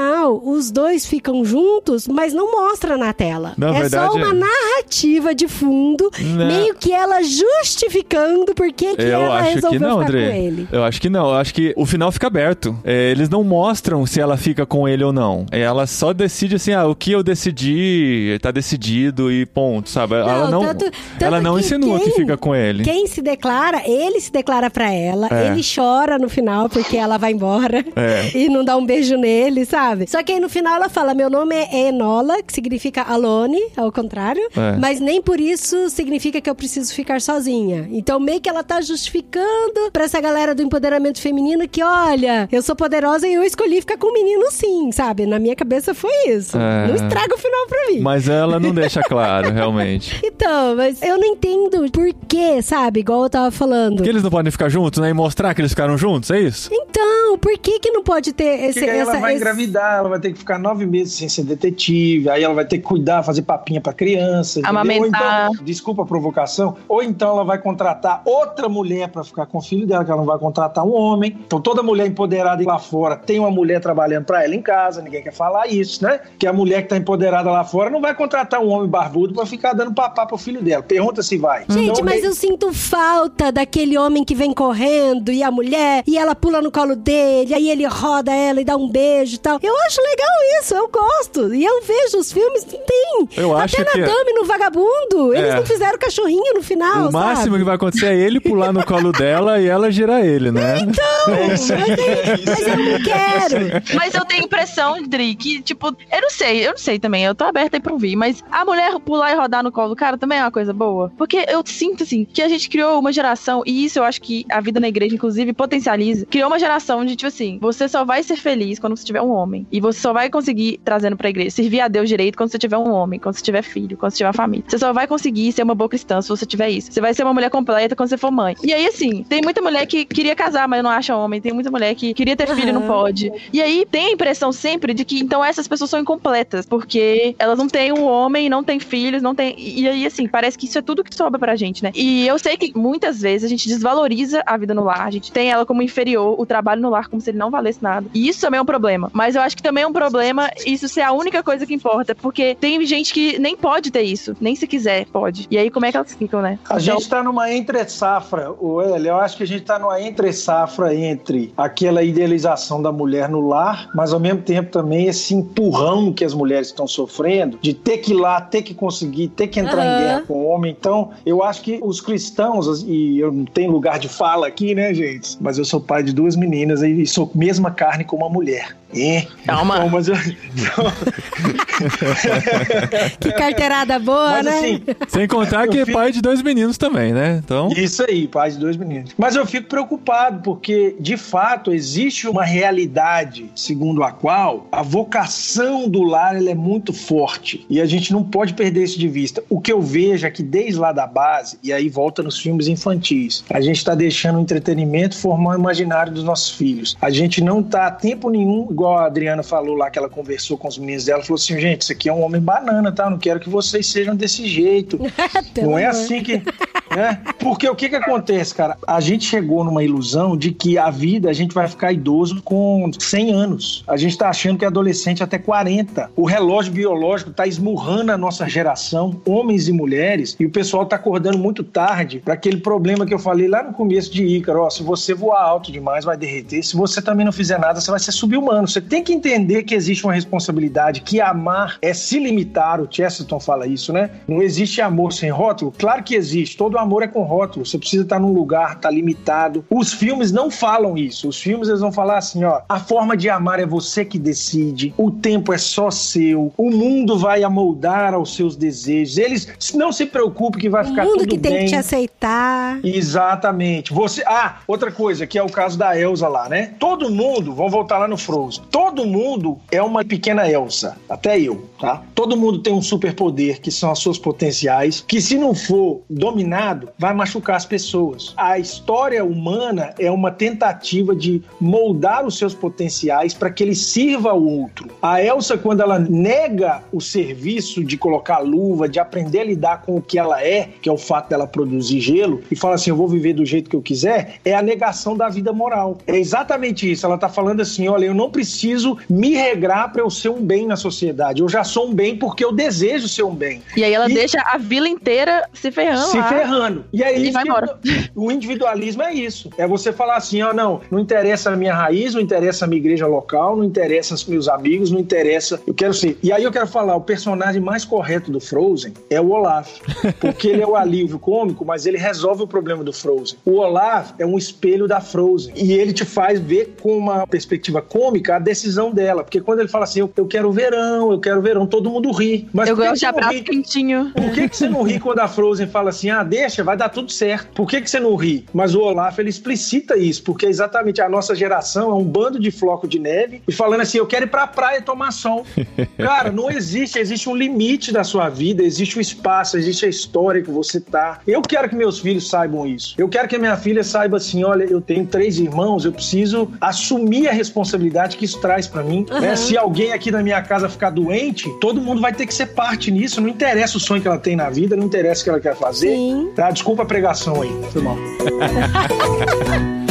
os dois ficam juntos, mas não mostra na tela. Na é verdade, só uma é. narrativa de fundo, Não. meio que ela justificando por que que ela resolveu que não, ficar André. com ele. Eu acho que não. Eu acho que o final fica aberto. É, eles não mostram se ela fica com ele ou não. Ela só decide assim, ah, o que eu decidi, tá decidido e ponto, sabe? ela não, tanto- tanto ela não que insinua que quem- fica com ele. Quem se declara, ele se declara pra ela, É. ele chora no final porque ela vai embora É. e não dá um beijo nele, sabe? Só que aí no final ela fala: Meu nome é Enola, que significa alone, ao contrário, É. mas nem por isso significa que eu preciso ficar sozinha. Então meio que ela tá justificando pra essa galera do empoderamento feminino que, olha, eu sou poderosa e eu escolhi ficar com o menino sim, sabe? Na minha cabeça foi isso. É. Não estraga o final pra mim. Mas ela não deixa claro, realmente. Então, mas eu não entendo por quê, sabe? Igual eu tava falando. Porque eles não podem ficar juntos, né? E mostrar que eles ficaram juntos, é isso? Então, por que que não pode ter esse... Porque aí ela essa- vai esse- engravidar, ela vai ter que ficar nove meses sem ser detetive, aí ela vai ter que cuidar, fazer papinha pra criança. Amamentar. Ou então, desculpa a provocação, ou então ela vai contratar outra mulher pra ficar com o filho dela, que ela não vai contratar um homem. Então toda mulher empoderada lá fora tem uma mulher trabalhando pra ela em casa, ninguém quer falar isso, né? Que a mulher que tá empoderada lá fora não vai contratar um homem barbudo pra ficar dando papá pro filho dela. Pergunta se vai. Gente, Então, mas eu sinto falta daquele homem que vem correndo e a mulher, e ela pula no colo dele, aí ele roda ela e dá um beijo e tal. Eu acho legal isso, eu gosto. E eu vejo os filmes, tem. Eu acho Até que- na Dame, no Vagabundo, eles É. não fizeram cachorrinho no final, o máximo sabe? que vai acontecer é ele pular no colo dela e ela girar ele, né? Não, É mas, é isso mas eu não quero. Mas eu tenho impressão, Dri, que, tipo, eu não sei, eu não sei também, eu tô aberta aí pra ouvir, mas a mulher pular e rodar no colo do cara também é uma coisa boa. Porque eu sinto, assim, que a gente criou uma geração, e isso eu acho que a vida na igreja, inclusive, potencializa, criou uma geração de, tipo assim, você só vai ser feliz quando você tiver um homem. E você só vai conseguir, trazendo pra igreja, servir a Deus direito quando você tiver um homem, quando você tiver filho, quando você tiver família. Você só vai conseguir ser uma boa cristã se você tiver isso. Você vai ser uma mulher completa quando você for mãe. E aí, assim, tem muita mulher que queria casar, mas não acha homem. Tem muita mulher que queria ter filho e não pode. E aí tem a impressão sempre de que então essas pessoas são incompletas, porque elas não têm um homem, não têm filhos, não têm. E aí, assim, parece que isso é tudo que sobra pra gente, né? E eu sei que muitas vezes a gente desvaloriza a vida no lar, a gente tem ela como inferior, o trabalho no lar como se ele não valesse nada. E isso também é um problema. Mas eu acho que também é um problema isso ser a única coisa que importa, porque tem gente que nem pode ter isso, nem se quiser pode. E aí, como é que elas ficam, né? A gente está numa entre-safra, o Hélio, eu acho que a gente está numa entre-safra entre aquela idealização da mulher no lar, mas ao mesmo tempo também esse empurrão que as mulheres estão sofrendo de ter que ir lá, ter que conseguir, ter que entrar Aham. em guerra com o homem. Então, eu acho que os cristãos, e eu não tenho lugar de fala aqui, né, gente? Mas eu sou pai de duas meninas e sou mesma carne com uma mulher. É. Calma. Então, mas eu- Que carteirada boa, mas né? assim, Sem contar que é fico- pai de dois meninos também, né? Então. Isso aí, pai de dois meninos. Mas eu fico preocupado porque, de fato, existe uma realidade segundo a qual a vocação do lar ela é muito forte e a gente não pode perder isso de vista. O que eu vejo é que desde lá da base, e aí volta nos filmes infantis, a gente está deixando o entretenimento formar o imaginário dos nossos filhos. A gente não está a tempo nenhum, igual a Adriana falou lá, que ela conversou com os meninos dela, falou assim, gente, isso aqui é um homem banana, tá? Não quero que vocês sejam desse jeito. Não é assim que. Né? Porque o que, que acontece, cara? A gente chegou numa ilusão de que a vida a gente vai ficar idoso com 100 anos. A gente tá achando que é adolescente até 40. O relógio biológico tá esmurrando a nossa geração, homens e mulheres, e o pessoal tá acordando muito tarde para aquele problema que eu falei lá no começo de Ícaro. Ó, se você voar alto demais, vai derreter. Se você também não fizer nada, você vai ser subhumano. Você tem que entender que existe uma responsabilidade, que amar é se limitar. O Chesterton fala isso, né? Não existe amor sem rótulo? Claro que existe. Todo amor é com rótulo. Você precisa estar num lugar, tá limitado. Os filmes não falam isso. Os filmes eles vão falar assim, ó, a forma de amar é você que decide. O tempo é só seu. O mundo vai amoldar aos seus desejos. Eles não se preocupe que vai O ficar mundo tudo que tem bem. que te aceitar. Exatamente. Você, ah, outra coisa, que é o caso da Elsa lá, né? Todo mundo, vamos voltar lá no Frozen. Todo mundo é uma pequena Elsa, até eu, tá? Todo mundo tem um superpoder que são as suas potenciais, que se não for dominado, vai machucar as pessoas. A história humana é uma tentativa de moldar os seus potenciais para que ele sirva ao outro. A Elsa, quando ela nega o serviço de colocar luva, de aprender a lidar com o que ela é, que é o fato dela produzir gelo, e fala assim: eu vou viver do jeito que eu quiser, é a negação da vida moral. É exatamente isso. Ela tá falando assim: olha, eu não preciso me regrar para eu ser um bem na sociedade. Eu já sou um bem porque eu desejo ser um bem. E aí ela e... deixa a vila inteira se ferrando. Se lá. ferrando. E aí vai embora. o individualismo é isso. É você falar assim: ó, não, não interessa a minha raiz, não interessa a minha igreja local, não interessa os meus amigos, não interessa. Eu quero ser. E aí eu quero falar: o personagem mais correto do Frozen é o Olaf. Porque ele é o alívio cômico, mas ele resolve o problema do Frozen. O Olaf é um espelho da Frozen. E ele te faz ver com uma perspectiva cômica decisão dela. Porque quando ele fala assim, eu, eu quero verão, eu quero verão, todo mundo ri. Mas eu gosto de abraço quentinho. Por que, que você não ri quando a Frozen fala assim, ah, deixa, vai dar tudo certo? Por que, que você não ri? Mas o Olaf, ele explicita isso, porque exatamente a nossa geração é um bando de floco de neve e falando assim, eu quero ir pra praia tomar sol. Cara, não existe, existe um limite da sua vida, existe o espaço, existe a história que você tá. Eu quero que meus filhos saibam isso. Eu quero que a minha filha saiba assim, olha, eu tenho três irmãos, eu preciso assumir a responsabilidade que isso traz para mim. Uhum. Né? Se alguém aqui na minha casa ficar doente, todo mundo vai ter que ser parte nisso. Não interessa o sonho que ela tem na vida, não interessa o que ela quer fazer. Sim. Tá? Desculpa a pregação aí. Foi mal.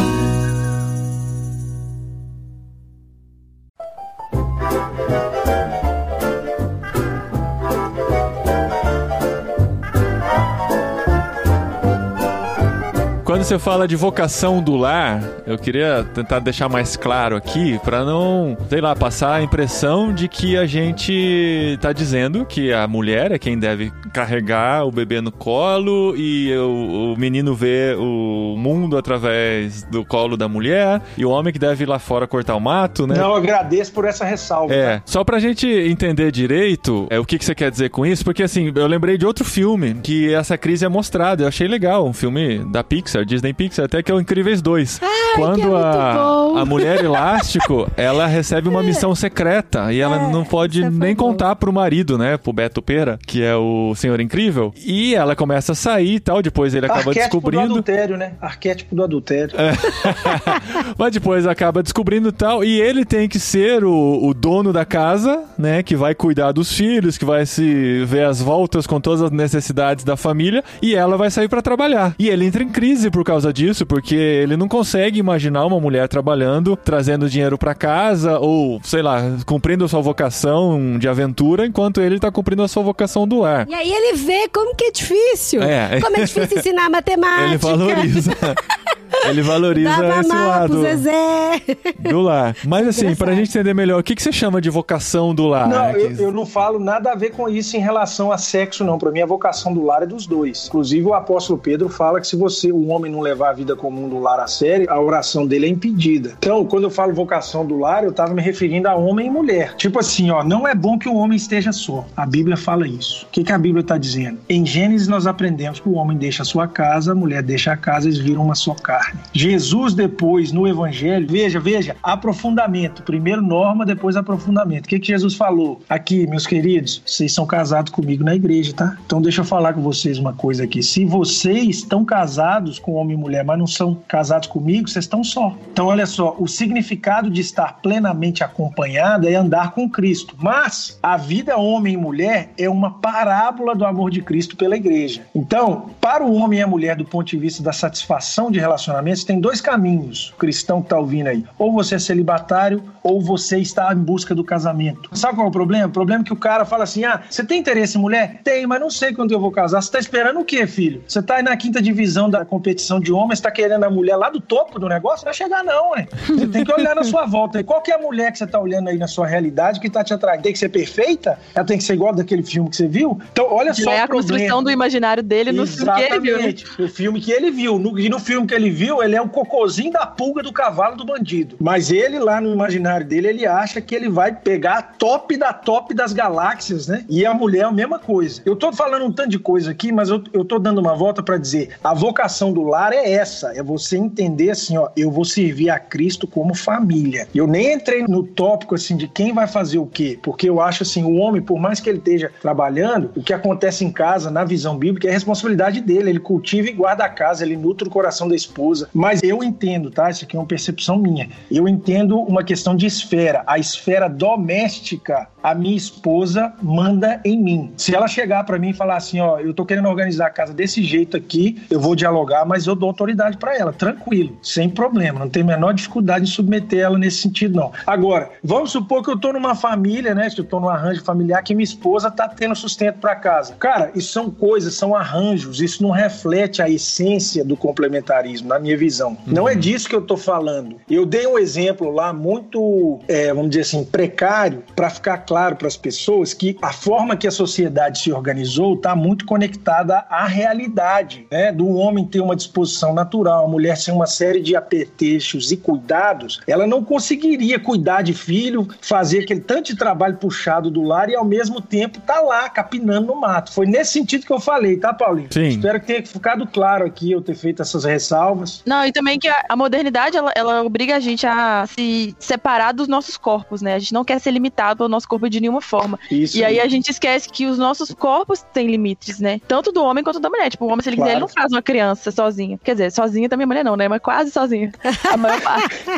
você fala de vocação do lar, eu queria tentar deixar mais claro aqui para não, sei lá, passar a impressão de que a gente tá dizendo que a mulher é quem deve carregar o bebê no colo e o, o menino vê o mundo através do colo da mulher e o homem que deve ir lá fora cortar o mato, né? Não, eu agradeço por essa ressalva. É, tá? só pra gente entender direito é, o que, que você quer dizer com isso, porque assim, eu lembrei de outro filme que essa crise é mostrada, eu achei legal, um filme da Pixar, Disney Pixar, até que é o Incríveis 2. Ai, Quando é a, a mulher elástico, ela recebe uma missão secreta e ela É, não pode foi nem contar pro marido, né, pro Beto Pera, que é o Senhor Incrível, e ela começa a sair e tal, depois ele acaba Arquétipo do descobrindo... É. adultério, né? Arquétipo do adultério. Mas depois acaba descobrindo tal, e ele tem que ser o, o dono da casa, né? Que vai cuidar dos filhos, que vai se ver as voltas com todas as necessidades da família, e ela vai sair pra trabalhar. E ele entra em crise por causa disso, porque ele não consegue imaginar uma mulher trabalhando, trazendo dinheiro pra casa, ou, sei lá, cumprindo a sua vocação de aventura, enquanto ele tá cumprindo a sua vocação do ar. E aí ele vê como que é difícil. É. Como é difícil ensinar matemática. Ele valoriza. Ele valoriza Dá esse lado Zezé. do lar. Mas assim, pra gente entender melhor, o que, que você chama de vocação do lar? Não, eu, eu não falo nada a ver com isso em relação a sexo, não. Pra mim, a vocação do lar é dos dois. Inclusive, o apóstolo Pedro fala que se você, o homem, não levar a vida comum do lar a sério, a oração dele é impedida. Então, quando eu falo vocação do lar, eu tava me referindo a homem e mulher. Tipo assim, ó, não é bom que o homem esteja só. A Bíblia fala isso. O que, que a Bíblia tá dizendo? Em Gênesis, nós aprendemos que o homem deixa a sua casa, a mulher deixa a casa, eles viram uma só carne. Jesus, depois, no Evangelho, veja, veja, aprofundamento. Primeiro norma, depois aprofundamento. O que, que Jesus falou? Aqui, meus queridos, vocês são casados comigo na igreja, tá? Então deixa eu falar com vocês uma coisa aqui. Se vocês estão casados com homem e mulher, mas não são casados comigo, vocês estão só. Então, olha só, o significado de estar plenamente acompanhado é andar com Cristo. Mas a vida homem e mulher é uma parábola do amor de Cristo pela igreja. Então, para o homem e a mulher, do ponto de vista da satisfação de relacionamentos, tem dois caminhos, cristão que está ouvindo aí. Ou você é celibatário, ou você está em busca do casamento. Sabe qual é o problema? O problema é que o cara fala assim: ah, você tem interesse em mulher? Tem, mas não sei quando eu vou casar. Você está esperando o quê, filho? Você está aí na quinta divisão da competição de homens, está querendo a mulher lá do topo do negócio? Não vai chegar, não, ué. Você tem que olhar na sua volta. E qual que é a mulher que você está olhando aí na sua realidade que está te atraindo? Tem que ser perfeita? Ela tem que ser igual daquele filme que você viu? Então, olha só. É a construção do imaginário dele no filme que ele viu. né? Exatamente. O filme que ele viu. No, e no filme que ele viu, viu, ele é o cocôzinho da pulga do cavalo do bandido. Mas ele, lá no imaginário dele, ele acha que ele vai pegar a top da top das galáxias, né? E a mulher é a mesma coisa. Eu tô falando um tanto de coisa aqui, mas eu, eu tô dando uma volta para dizer: a vocação do lar é essa, é você entender assim, ó, eu vou servir a Cristo como família. Eu nem entrei no tópico assim de quem vai fazer o quê, porque eu acho assim, o homem, por mais que ele esteja trabalhando, o que acontece em casa, na visão bíblica, é responsabilidade dele. Ele cultiva e guarda a casa, ele nutre o coração da esposa. Mas eu entendo, tá? Isso aqui é uma percepção minha. Eu entendo uma questão de esfera. A esfera doméstica, a minha esposa manda em mim. Se ela chegar para mim e falar assim, ó, eu tô querendo organizar a casa desse jeito aqui, eu vou dialogar, mas eu dou autoridade para ela, tranquilo, sem problema, não tem a menor dificuldade em submeter ela nesse sentido não. Agora, vamos supor que eu tô numa família, né, que eu tô num arranjo familiar que minha esposa tá tendo sustento para casa. Cara, isso são coisas, são arranjos, isso não reflete a essência do complementarismo, na minha visão. Uhum. Não é disso que eu tô falando. Eu dei um exemplo lá muito, é, vamos dizer assim, precário para ficar claro para as pessoas que a forma que a sociedade se organizou está muito conectada à realidade, né? Do homem ter uma disposição natural, a mulher ser uma série de apertechos e cuidados, ela não conseguiria cuidar de filho, fazer aquele tanto de trabalho puxado do lar e ao mesmo tempo tá lá capinando no mato. Foi nesse sentido que eu falei, tá, Paulinho? Sim. Espero que tenha ficado claro aqui eu ter feito essas ressalvas. Não, e também que a, a modernidade ela, ela obriga a gente a se separar dos nossos corpos, né? A gente não quer ser limitado pelo nosso corpo de nenhuma forma. Isso e aí a gente esquece que os nossos corpos têm limites, né? Tanto do homem quanto da mulher. Tipo, o homem, se ele Claro. quiser, ele não faz uma criança sozinho. Quer dizer, sozinha também a mulher não, né? Mas quase sozinha. A maior parte.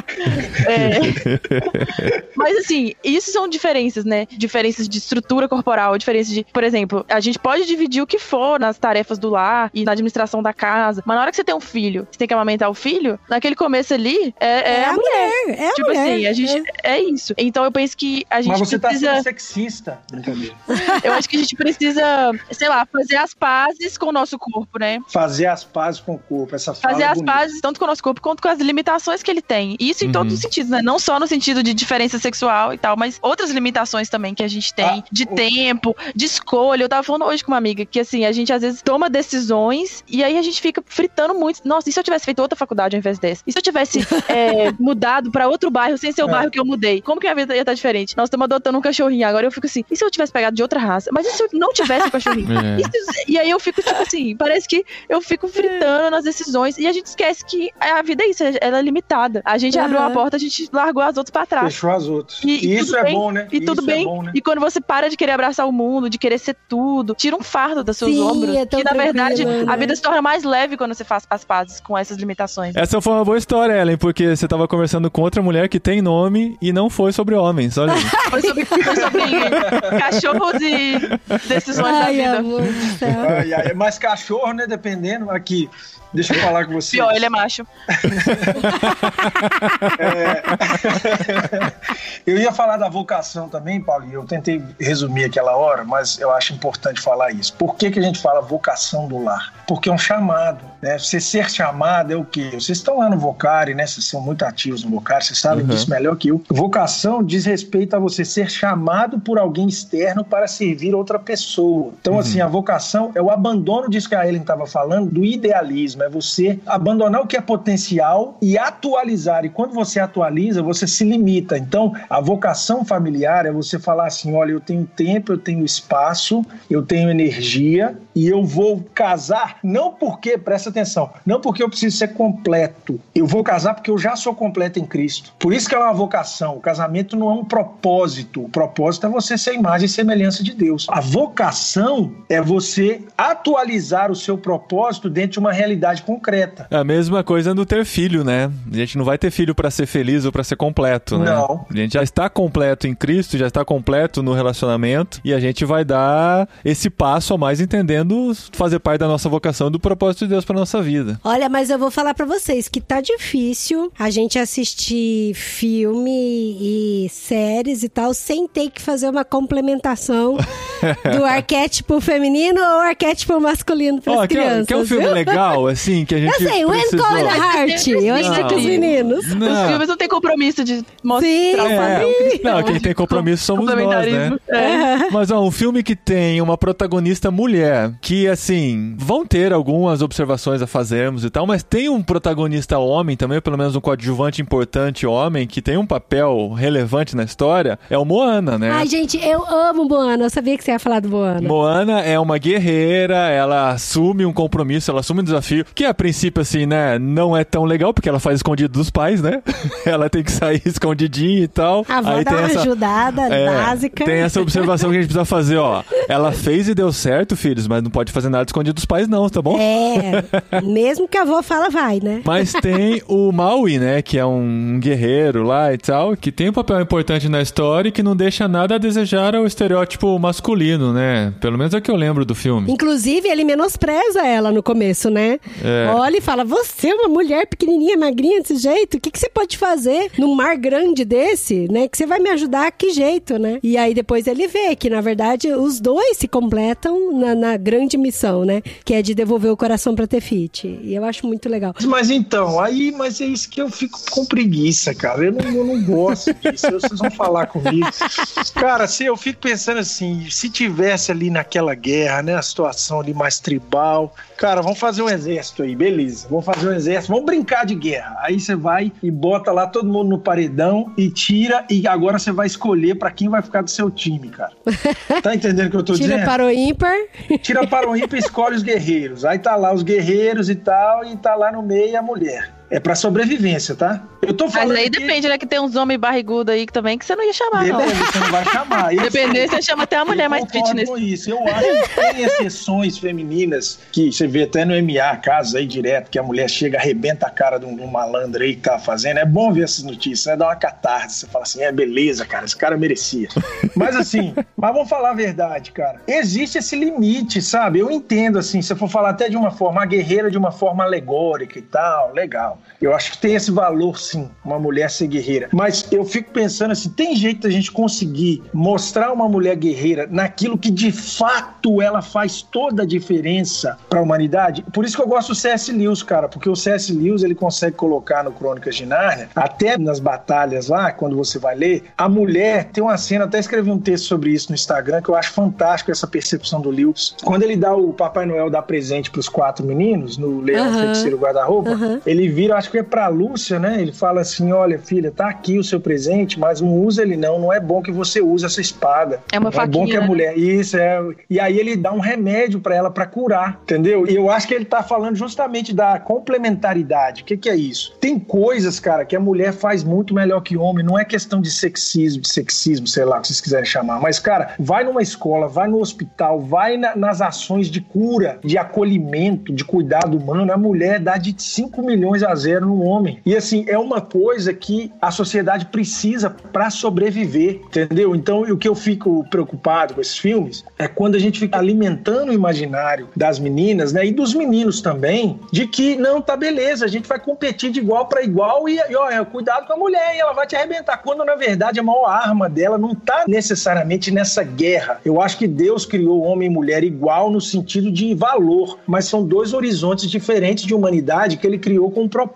É. Mas assim, isso são diferenças, né? Diferenças de estrutura corporal, diferenças de, por exemplo, a gente pode dividir o que for nas tarefas do lar e na administração da casa, mas na hora que você tem um filho, você tem que amamentar o filho, naquele começo ali, é, é a mulher. É a Tipo mulher. assim, a gente. É isso. Então eu penso que a gente Mas você tá precisa. sendo sexista. Brincadeira. Eu acho que a gente precisa, sei lá, fazer as pazes com o nosso corpo, né? Fazer as pazes com o corpo, essa fala Fazer é as bonita. pazes tanto com o nosso corpo quanto com as limitações que ele tem. E Isso em Uhum. todos os sentidos, né? Não só no sentido de diferença sexual e tal, mas outras limitações também que a gente tem, Ah, de o- tempo, de escolha. Eu tava falando hoje com uma amiga que, assim, a gente às vezes toma decisões e aí a gente fica fritando muito. Nossa, e se eu tivesse feito outra faculdade ao invés dessa? E se eu tivesse é, mudado pra outro bairro sem ser o É. bairro que eu mudei? Como que a vida ia estar diferente? Nós estamos adotando um cachorrinho agora. Eu fico assim, e se eu tivesse pegado de outra raça? Mas e se eu não tivesse um cachorrinho? É. E se- E aí eu fico, tipo assim, parece que eu fico fritando nas decisões e a gente esquece que a vida é isso, ela é limitada. A gente abriu Aham. uma porta, a gente largou as outras pra trás. Fechou as outras. E- E, e isso é bem, bom, né? E tudo isso bem. É bom, né? E quando você para de querer abraçar o mundo, de querer ser tudo, tira um fardo dos seus Sim, ombros. é tão que na verdade tranquilo, a né? vida se torna mais leve quando você faz as pazes com essas limitações. Essa foi uma boa história, Ellen, porque você tava conversando com outra mulher que tem nome e não foi sobre homens, olha aí. Foi sobre, foi sobre cachorros e decisões da Ai, vida. amor do céu. Ai, ai, mas cachorro, né? Dependendo. Aqui, deixa eu falar com você. Pior, ele é macho. Eu ia falar da vocação também, Paulinho. Eu tentei resumir aquela hora, mas eu acho importante falar isso. Por que, que a gente fala vocação do lar? Porque é um chamado. Né? Você ser chamado é o quê? Vocês estão lá no Vocari, né? Vocês são muito ativos no Vocari, vocês sabem Uhum. disso melhor que eu. Vocação diz respeito a você ser chamado por alguém externo para servir outra pessoa. Então, assim, a vocação é o abandono disso que a Ellen estava falando, do idealismo. É você abandonar o que é potencial e atualizar. E quando você atualiza, você se limita. Então, a vocação familiar é você falar assim: olha, eu tenho tempo, eu tenho espaço, eu tenho energia e eu vou casar não porque, presta atenção, não porque eu preciso ser completo. Eu vou casar porque eu já sou completo em Cristo. Por isso que ela é uma vocação. O casamento não é um propósito. O propósito é você ser imagem e semelhança de Deus. A vocação é você atualizar o seu propósito dentro de uma realidade concreta. É a mesma coisa do ter filho, né? A gente não vai ter filho pra ser feliz ou pra ser completo, né? Não. A gente já está completo em Cristo, já está completo no relacionamento e a gente vai dar esse passo a mais entendendo fazer parte da nossa vocação e do propósito de Deus pra nossa vida. Olha, mas eu vou falar pra vocês que tá difícil a gente assistir filme e séries e tal sem ter que fazer uma complementação do arquétipo feminino ou arquétipo masculino Ó, quer, crianças. quer um filme legal, assim, que a gente Eu sei, When. Call the Heart. Eu assisti com os Não. meninos. Os Não. filmes não têm compromisso de mostrar Sim. o padrão É. cristão. Não, quem tem compromisso somos nós, né? complementarismo. É. Mas ó, um filme que tem uma protagonista mulher, que assim, vão ter algumas observações a fazermos e tal, mas tem um protagonista homem também, pelo menos um coadjuvante importante homem, que tem um papel relevante na história, é o Moana, né? Ai, gente, eu amo Moana. Eu sabia que você ia falar do Moana. Moana é uma guerreira, ela assume um compromisso, ela assume um desafio, que a princípio, assim, né, não é tão legal, porque ela faz escondido dos pais, né? ela tem que sair escondidinha e tal. A avó Aí dá tem uma essa- ajudada é, básica. Tem essa observação que a gente precisa fazer, ó. Ela fez e deu certo, filhos, mas não pode fazer nada escondido dos pais, não, tá bom? É, mesmo que a avó fala, vai, né? Mas tem o Maui, né? Que é um guerreiro lá e tal, que tem um papel importante na história e que não deixa nada a desejar ao estereótipo masculino, né? Pelo menos é o que eu lembro do filme. Inclusive, ele menospreza ela no começo, né? É. Olha e fala: Você é uma mulher pequenininha, magrinha desse jeito, o que, que você pode fazer num mar grande desse, né? Que você vai me ajudar, que jeito, né? E aí depois ele vê que, na verdade, os dois se completam na, na grande missão, né? Que é de devolver o coração pra Tefiti. E eu acho muito legal. Mas então, aí, mas é isso que eu fico com preguiça, cara. Eu não, eu não gosto disso. Vocês vão falar comigo. Cara, se eu fico pensando assim, se tivesse ali naquela guerra, né, a situação ali mais tribal, cara, vamos fazer um exército aí, beleza. Vamos fazer um exército, vamos brincar de guerra. Aí você vai e bota lá todo mundo no paredão e tira e agora você vai escolher pra quem vai ficar do seu time, cara. Tá entendendo o que eu tô Tira dizendo? para o ímpar. Tira para o ímpar e escolhe os guerreiros. Aí tá lá os guerreiros e tal, e tá lá no meio a mulher. É pra sobrevivência, tá? Eu tô Mas falando. aí aqui- depende, né? Que tem uns homens barrigudos aí que também que você não ia chamar, não. Beleza, você não vai chamar. Depender, você chama até a mulher mais fitness. com isso. Eu acho que tem exceções femininas que você vê até no MA, casos aí direto, que a mulher chega, arrebenta a cara de um, de um malandro aí que tá fazendo. É bom ver essas notícias, né? Dá uma catarse. Você fala assim, é beleza, cara, esse cara merecia. Mas assim, mas vamos falar a verdade, cara. Existe esse limite, sabe? Eu entendo, assim, se eu for falar até de uma forma, a guerreira de uma forma alegórica e tal, legal. Eu acho que tem esse valor, sim, uma mulher ser guerreira. Mas eu fico pensando assim, tem jeito da gente conseguir mostrar uma mulher guerreira naquilo que de fato ela faz toda a diferença para a humanidade? Por isso que eu gosto do C.S. Lewis, cara, porque o C.S. Lewis ele consegue colocar no Crônicas de Nárnia, até nas batalhas lá, quando você vai ler, a mulher tem uma cena, até escrevi um texto sobre isso no Instagram, que eu acho fantástico essa percepção do Lewis. Quando ele dá o Papai Noel dá presente para os quatro meninos, no Leão Aham. Feiticeiro Guarda-Roupa, Aham. ele vira, acho que é pra Lúcia, né? Ele fala assim: olha, filha, tá aqui o seu presente, mas não usa ele não. Não é bom que você use essa espada. É uma não é bom faquinha, que a né? mulher. Isso, é. E aí ele dá um remédio pra ela pra curar, entendeu? E eu acho que ele tá falando justamente da complementaridade. O que, que é isso? Tem coisas, cara, que a mulher faz muito melhor que o homem. Não é questão de sexismo, de sexismo, sei lá, o que vocês quiserem chamar. Mas, cara, vai numa escola, vai no hospital, vai na- nas ações de cura, de acolhimento, de cuidado humano. A mulher dá de 5 milhões a zero no homem. E assim, é uma coisa que a sociedade precisa pra sobreviver, entendeu? Então, o que eu fico preocupado com esses filmes é quando a gente fica alimentando o imaginário das meninas, né, e dos meninos também, de que não tá beleza, a gente vai competir de igual para igual e, e ó, é, cuidado com a mulher e ela vai te arrebentar. Quando na verdade a maior arma dela não tá necessariamente nessa guerra. Eu acho que Deus criou homem e mulher igual no sentido de valor, mas são dois horizontes diferentes de humanidade que ele criou com um propósito,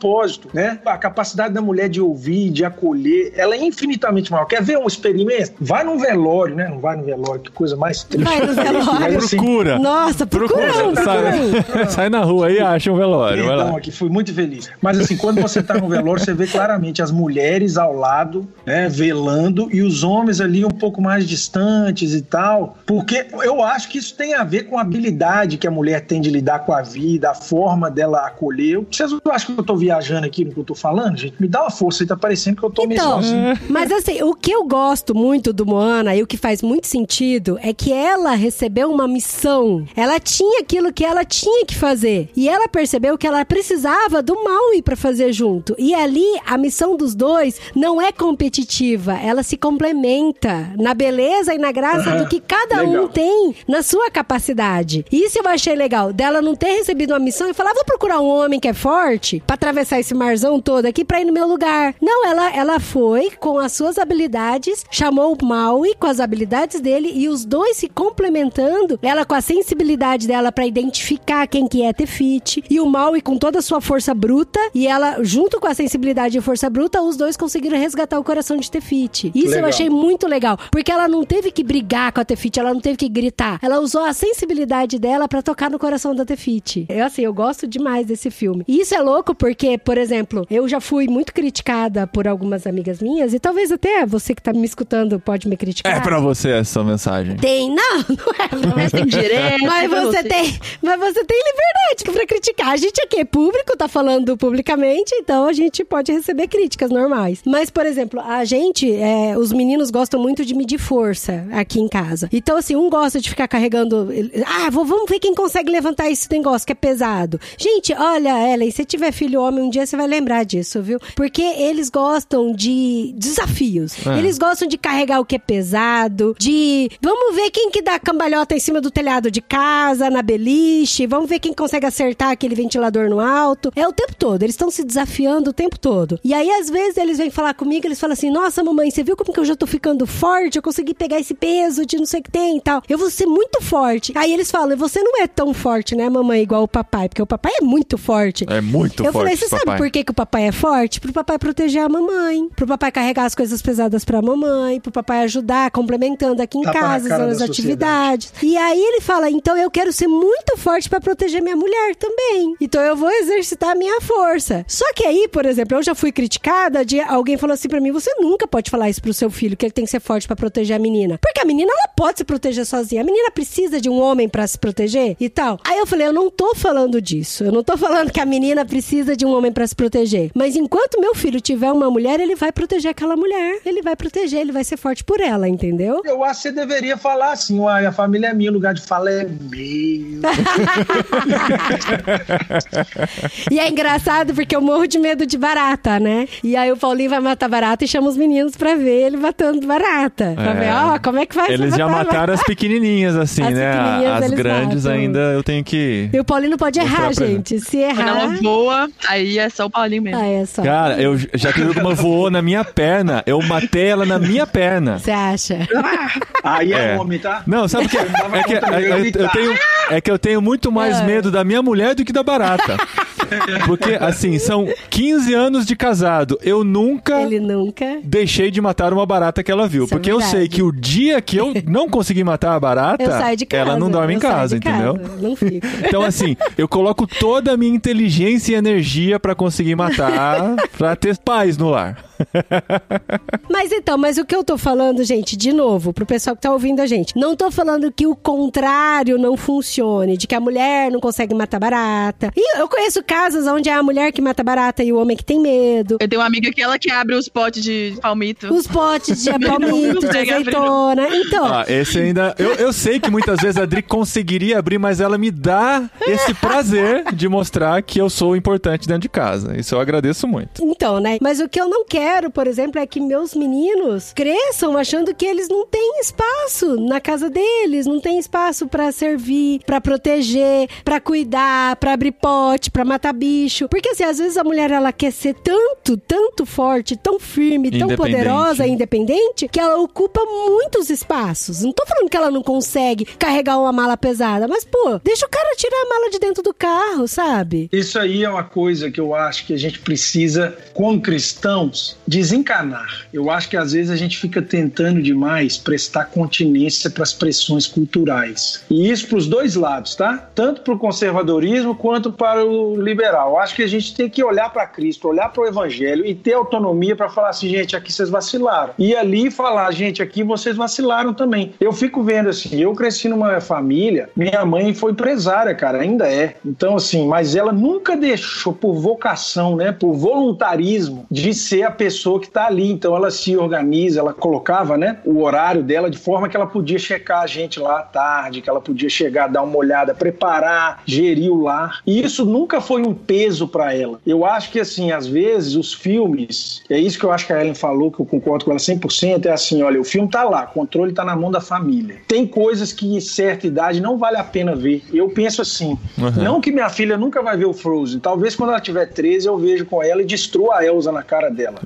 né? A capacidade da mulher de ouvir, de acolher, ela é infinitamente maior. Quer ver um experimento? Vai num velório, né? Não vai no velório, que coisa mais triste. Vai no velório. Mas, assim, Procura. Nossa, procura, procura sai, sai na rua aí e acha um velório. Vai Perdão lá. aqui, fui muito feliz. Mas assim, quando você tá no velório, você vê claramente as mulheres ao lado, né, velando, e os homens ali um pouco mais distantes e tal. Porque eu acho que isso tem a ver com a habilidade que a mulher tem de lidar com a vida, a forma dela acolher. Vocês não acham que eu tô viajando aqui no que eu tô falando, gente? Me dá uma força aí, tá parecendo que eu tô meio Então, sozinho. mas assim, o que eu gosto muito do Moana e o que faz muito sentido é que ela recebeu uma missão. Ela tinha aquilo que ela tinha que fazer. E ela percebeu que ela precisava do Maui pra fazer junto. E ali, a missão dos dois não é competitiva. Ela se complementa na beleza e na graça Aham, do que cada um legal. tem na sua capacidade. Isso eu achei legal. Dela não ter recebido uma missão e falar, "Ah, vou procurar um homem que é forte pra atravessar esse marzão todo aqui pra ir no meu lugar. Não, ela, ela foi com as suas habilidades, chamou o Maui com as habilidades dele e os dois se complementando. Ela com a sensibilidade dela pra identificar quem que é Tefiti e o Maui com toda a sua força bruta e ela junto com a sensibilidade e força bruta, os dois conseguiram resgatar o coração de Tefiti. Isso eu Legal. achei muito legal, porque ela não teve que brigar com a Tefiti, ela não teve que gritar. Ela usou a sensibilidade dela pra tocar no coração da Tefiti. Eu assim, eu gosto demais desse filme. E isso é louco porque, por exemplo, eu já fui muito criticada por algumas amigas minhas e talvez até você que tá me escutando pode me criticar. É pra você essa mensagem. Tem, não, não é pra Mas tem direto. mas pra você, tem, mas você tem liberdade pra criticar. A gente aqui é público, tá falando publicamente, então a gente pode receber críticas normais. Mas, por exemplo, a gente, é, os meninos gostam muito de medir força aqui em casa. Então, assim, um gosta de ficar carregando. Ah, vou- vamos ver quem consegue levantar esse negócio que é pesado. Gente, olha, Ellen, se tiver filho homem, um dia você vai lembrar disso, viu? Porque eles gostam de desafios. É. Eles gostam de carregar o que é pesado, de vamos ver quem que dá cambalhota em cima do telhado de casa, na beliche, vamos ver quem consegue acertar aquele ventilador no alto. É o tempo todo, eles estão se desafiando o tempo todo. E aí, às vezes, eles vêm falar comigo, eles falam assim, nossa, mamãe, você viu como que eu já tô ficando forte? Eu consegui pegar esse peso de não sei o que tem e tal. Eu vou ser muito forte. Aí eles falam, você não é tão forte, né, mamãe, igual o papai, porque o papai é muito forte. É muito Eu forte, falei, você sabe papai. por que, que o papai é forte? Pro papai proteger a mamãe. Pro papai carregar as coisas pesadas pra mamãe. Pro papai ajudar, complementando aqui em Tapa casa, da atividades. E aí ele fala, então eu quero ser muito forte pra proteger minha mulher também. Então eu vou exercitar a minha força. Só que aí, por exemplo, eu já fui criticada de alguém falou assim pra mim, você nunca pode falar isso pro seu filho, que ele tem que ser forte pra proteger a menina. Porque a menina, ela pode se proteger sozinha. A menina precisa de um homem pra se proteger e tal. Aí eu falei, eu não tô falando disso. Eu não tô falando que a menina precisa de um homem pra se proteger. Mas enquanto meu filho tiver uma mulher, ele vai proteger aquela mulher. Ele vai proteger, ele vai ser forte por ela, entendeu? Eu acho que você deveria falar assim, uai, a família é minha, o lugar de fala é meu. E é engraçado porque eu morro de medo de barata, né? E aí o Paulinho vai matar barata e chama os meninos pra ver ele matando barata. Pra É. ver, ó, como é que faz Eles já matar mataram as pequenininhas, assim, As né? pequenininhas As eles grandes matam. ainda eu tenho que... E o Paulinho não pode errar, gente. Se Quando ela errar. voa, aí é só o Paulinho mesmo. Ah, é só. Cara, eu já teve uma voou na minha perna. Eu matei ela na minha perna. Você acha? Aí é, É. homem, tá? Não, sabe o que? dava É que, é- eu, eu tenho, é que eu tenho muito mais É. medo da minha mulher do que da barata. Porque, assim, são 15 anos de casado. Eu nunca Ele nunca. deixei de matar uma barata que ela viu. Isso é porque eu verdade. sei que o dia que eu não conseguir matar a barata, Eu casa. ela não dorme em eu casa, de casa, entendeu? Não fico. Então, assim, eu coloco toda a minha inteligência e energia pra conseguir matar, pra ter paz no lar. Mas então, mas o que eu tô falando, gente, de novo, pro pessoal que tá ouvindo a gente, não tô falando que o contrário não funcione, de que a mulher não consegue matar barata. E eu conheço casas onde é a mulher que mata barata e o homem que tem medo. Eu tenho uma amiga que ela que abre os potes de palmito. Os potes de palmito, de azeitona. Então, Ah, esse ainda. Eu, eu sei que muitas vezes a Adri conseguiria abrir, mas ela me dá esse prazer de mostrar que eu sou importante dentro de casa. Isso eu agradeço muito. Então, né? Mas o que eu não quero, por exemplo, é que meus meninos cresçam achando que eles não têm espaço na casa deles, não tem espaço pra servir, pra proteger, pra cuidar, pra abrir pote, pra matar bicho. Porque assim, às vezes a mulher ela quer ser tanto, tanto forte, tão firme, tão poderosa, independente, que ela ocupa muitos espaços. Não tô falando que ela não consegue carregar uma mala pesada, mas pô, deixa o cara tirar a mala de dentro do carro, sabe? Isso aí é uma coisa que eu acho que a gente precisa, como cristãos, desencanar. Eu acho que às vezes a gente fica tentando demais prestar continência para as pressões culturais. E isso para os dois lados, tá? Tanto para o conservadorismo quanto para o liberal. Eu acho que a gente tem que olhar para Cristo, olhar para o Evangelho e ter autonomia para falar assim, gente, aqui vocês vacilaram. E ali falar, gente, aqui vocês vacilaram também. Eu fico vendo assim, eu cresci numa família, minha mãe foi empresária, cara, ainda é. Então, assim, mas ela nunca deixou por vocação, né, por voluntarismo de ser a pessoa que tá ali. Então, ela se organiza, ela colocava, né, o horário dela de forma que ela podia checar a gente lá à tarde, que ela podia chegar, dar uma olhada, preparar, gerir o lar. E isso nunca foi um peso para ela. Eu acho que, assim, às vezes os filmes, é isso que eu acho que a Ellen falou, que eu concordo com ela 100%, é assim, olha, o filme tá lá, o controle tá na mão da família. Tem coisas que em certa idade não vale a pena ver. Eu penso penso assim. Uhum. Não que minha filha nunca vai ver o Frozen. Talvez quando ela tiver 13 eu vejo com ela e destrua a Elsa na cara dela.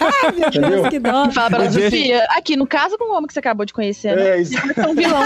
Ai, meu Entendeu? Deus, que dó. Fala pra ela, Sofia, aqui, no caso com o homem que você acabou de conhecer, né? É, isso. Você é um vilão.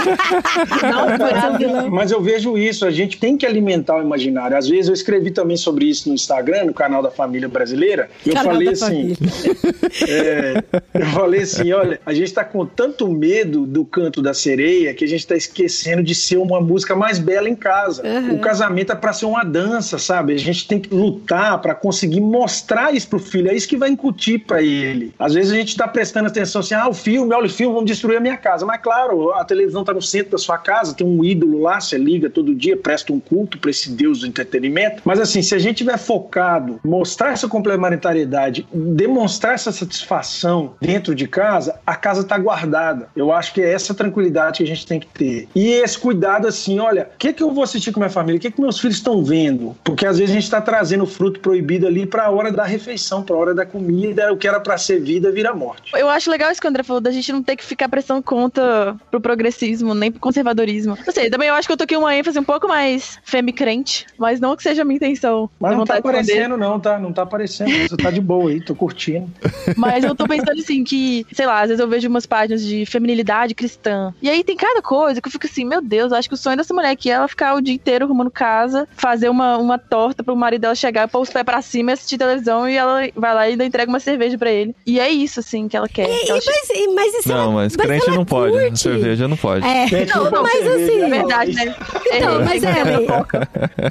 Não, um vilão. Mas eu vejo isso, a gente tem que alimentar o imaginário. Às vezes eu escrevi também sobre isso no Instagram, no canal da Família Brasileira. E eu Canal falei assim, é, eu falei assim, olha, a gente tá com tanto medo do canto da sereia que a gente tá esquecendo de ser uma música mais bela em casa. Uhum. O casamento é para ser uma dança, sabe? A gente tem que lutar para conseguir mostrar isso pro filho. É isso que vai incutir para ele. Às vezes a gente tá prestando atenção assim, ah, o filme, olha o filme, vamos destruir a minha casa. Mas claro, a televisão tá no centro da sua casa, tem um ídolo lá, você liga todo dia, presta um culto para esse Deus do entretenimento. Mas assim, se a gente tiver focado, mostrar essa complementariedade, demonstrar essa satisfação dentro de casa, a casa tá guardada. Eu acho que é essa tranquilidade que a gente tem que ter. E esse cuidado assim, olha, o que que eu vou assistir com minha família? O que que meus filhos estão vendo? Porque às vezes a gente está trazendo fruto proibido ali para a hora da refeição, para a hora da comida, o que era para ser vida vira morte. Eu acho legal isso que o André falou, da gente não ter que ficar prestando conta pro progressismo, nem pro conservadorismo. Não sei, também eu acho que eu tô aqui uma ênfase um pouco mais femi-crente, mas não que seja a minha intenção. Mas não tá aparecendo, não, tá? Não tá aparecendo. Você tá de boa aí, tô curtindo. Mas eu tô pensando assim que, sei lá, às vezes eu vejo umas páginas de feminilidade cristã. E aí tem cada coisa que eu fico assim, meu Deus, eu acho que o sonho dessa mulher aqui é ela ficar o dia inteiro arrumando casa, fazer uma, uma torta pro marido dela chegar, pôr os pés pra cima e assistir televisão e ela vai lá e ainda entrega uma cerveja pra ele. E é isso, assim, que ela quer. E- que ela e- mas, e- mas isso Não, ela- mas crente ela não pode. curte. Cerveja não pode. É. Não, não, mas cerveja, assim- É verdade, né? Então, É, mas que ter Ellen, foco.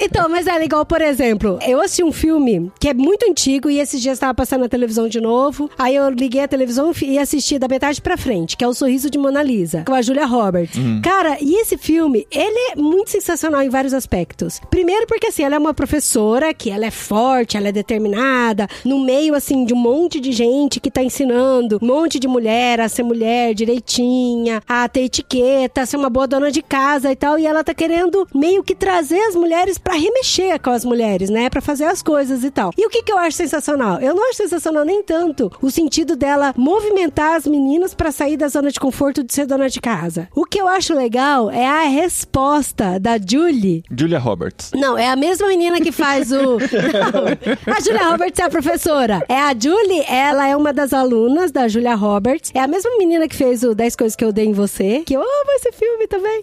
então, mas é igual, por exemplo, eu assisti um filme que é muito antigo e esses dias estava passando na televisão de novo. Aí eu liguei a televisão e assisti da metade pra frente, que é O Sorriso de Mona Lisa, com a Julia Roberts. Cara, e esse filme, ele é muito sensacional em vários aspectos. Primeiro porque, assim, ela é uma professora que ela é forte, ela é determinada, no meio, assim, de um monte de gente que tá ensinando um monte de mulher a ser mulher direitinha, a ter etiqueta, a ser uma boa dona de casa e tal. E ela tá querendo meio que trazer as mulheres pra remexer com as mulheres, né? Pra fazer as coisas e tal. E o que que eu acho sensacional? Eu não acho sensacional nem tanto o sentido dela movimentar as meninas pra sair da zona de conforto de ser dona de casa. O que eu acho legal é a resposta da Julie Julia Roberts. não, é a mesma menina que faz o. Não, a Julia Roberts é a professora. É a Julie, ela é uma das alunas da Julia Roberts. É a mesma menina que fez o 10 Coisas que eu dei em você, que eu amo esse filme também.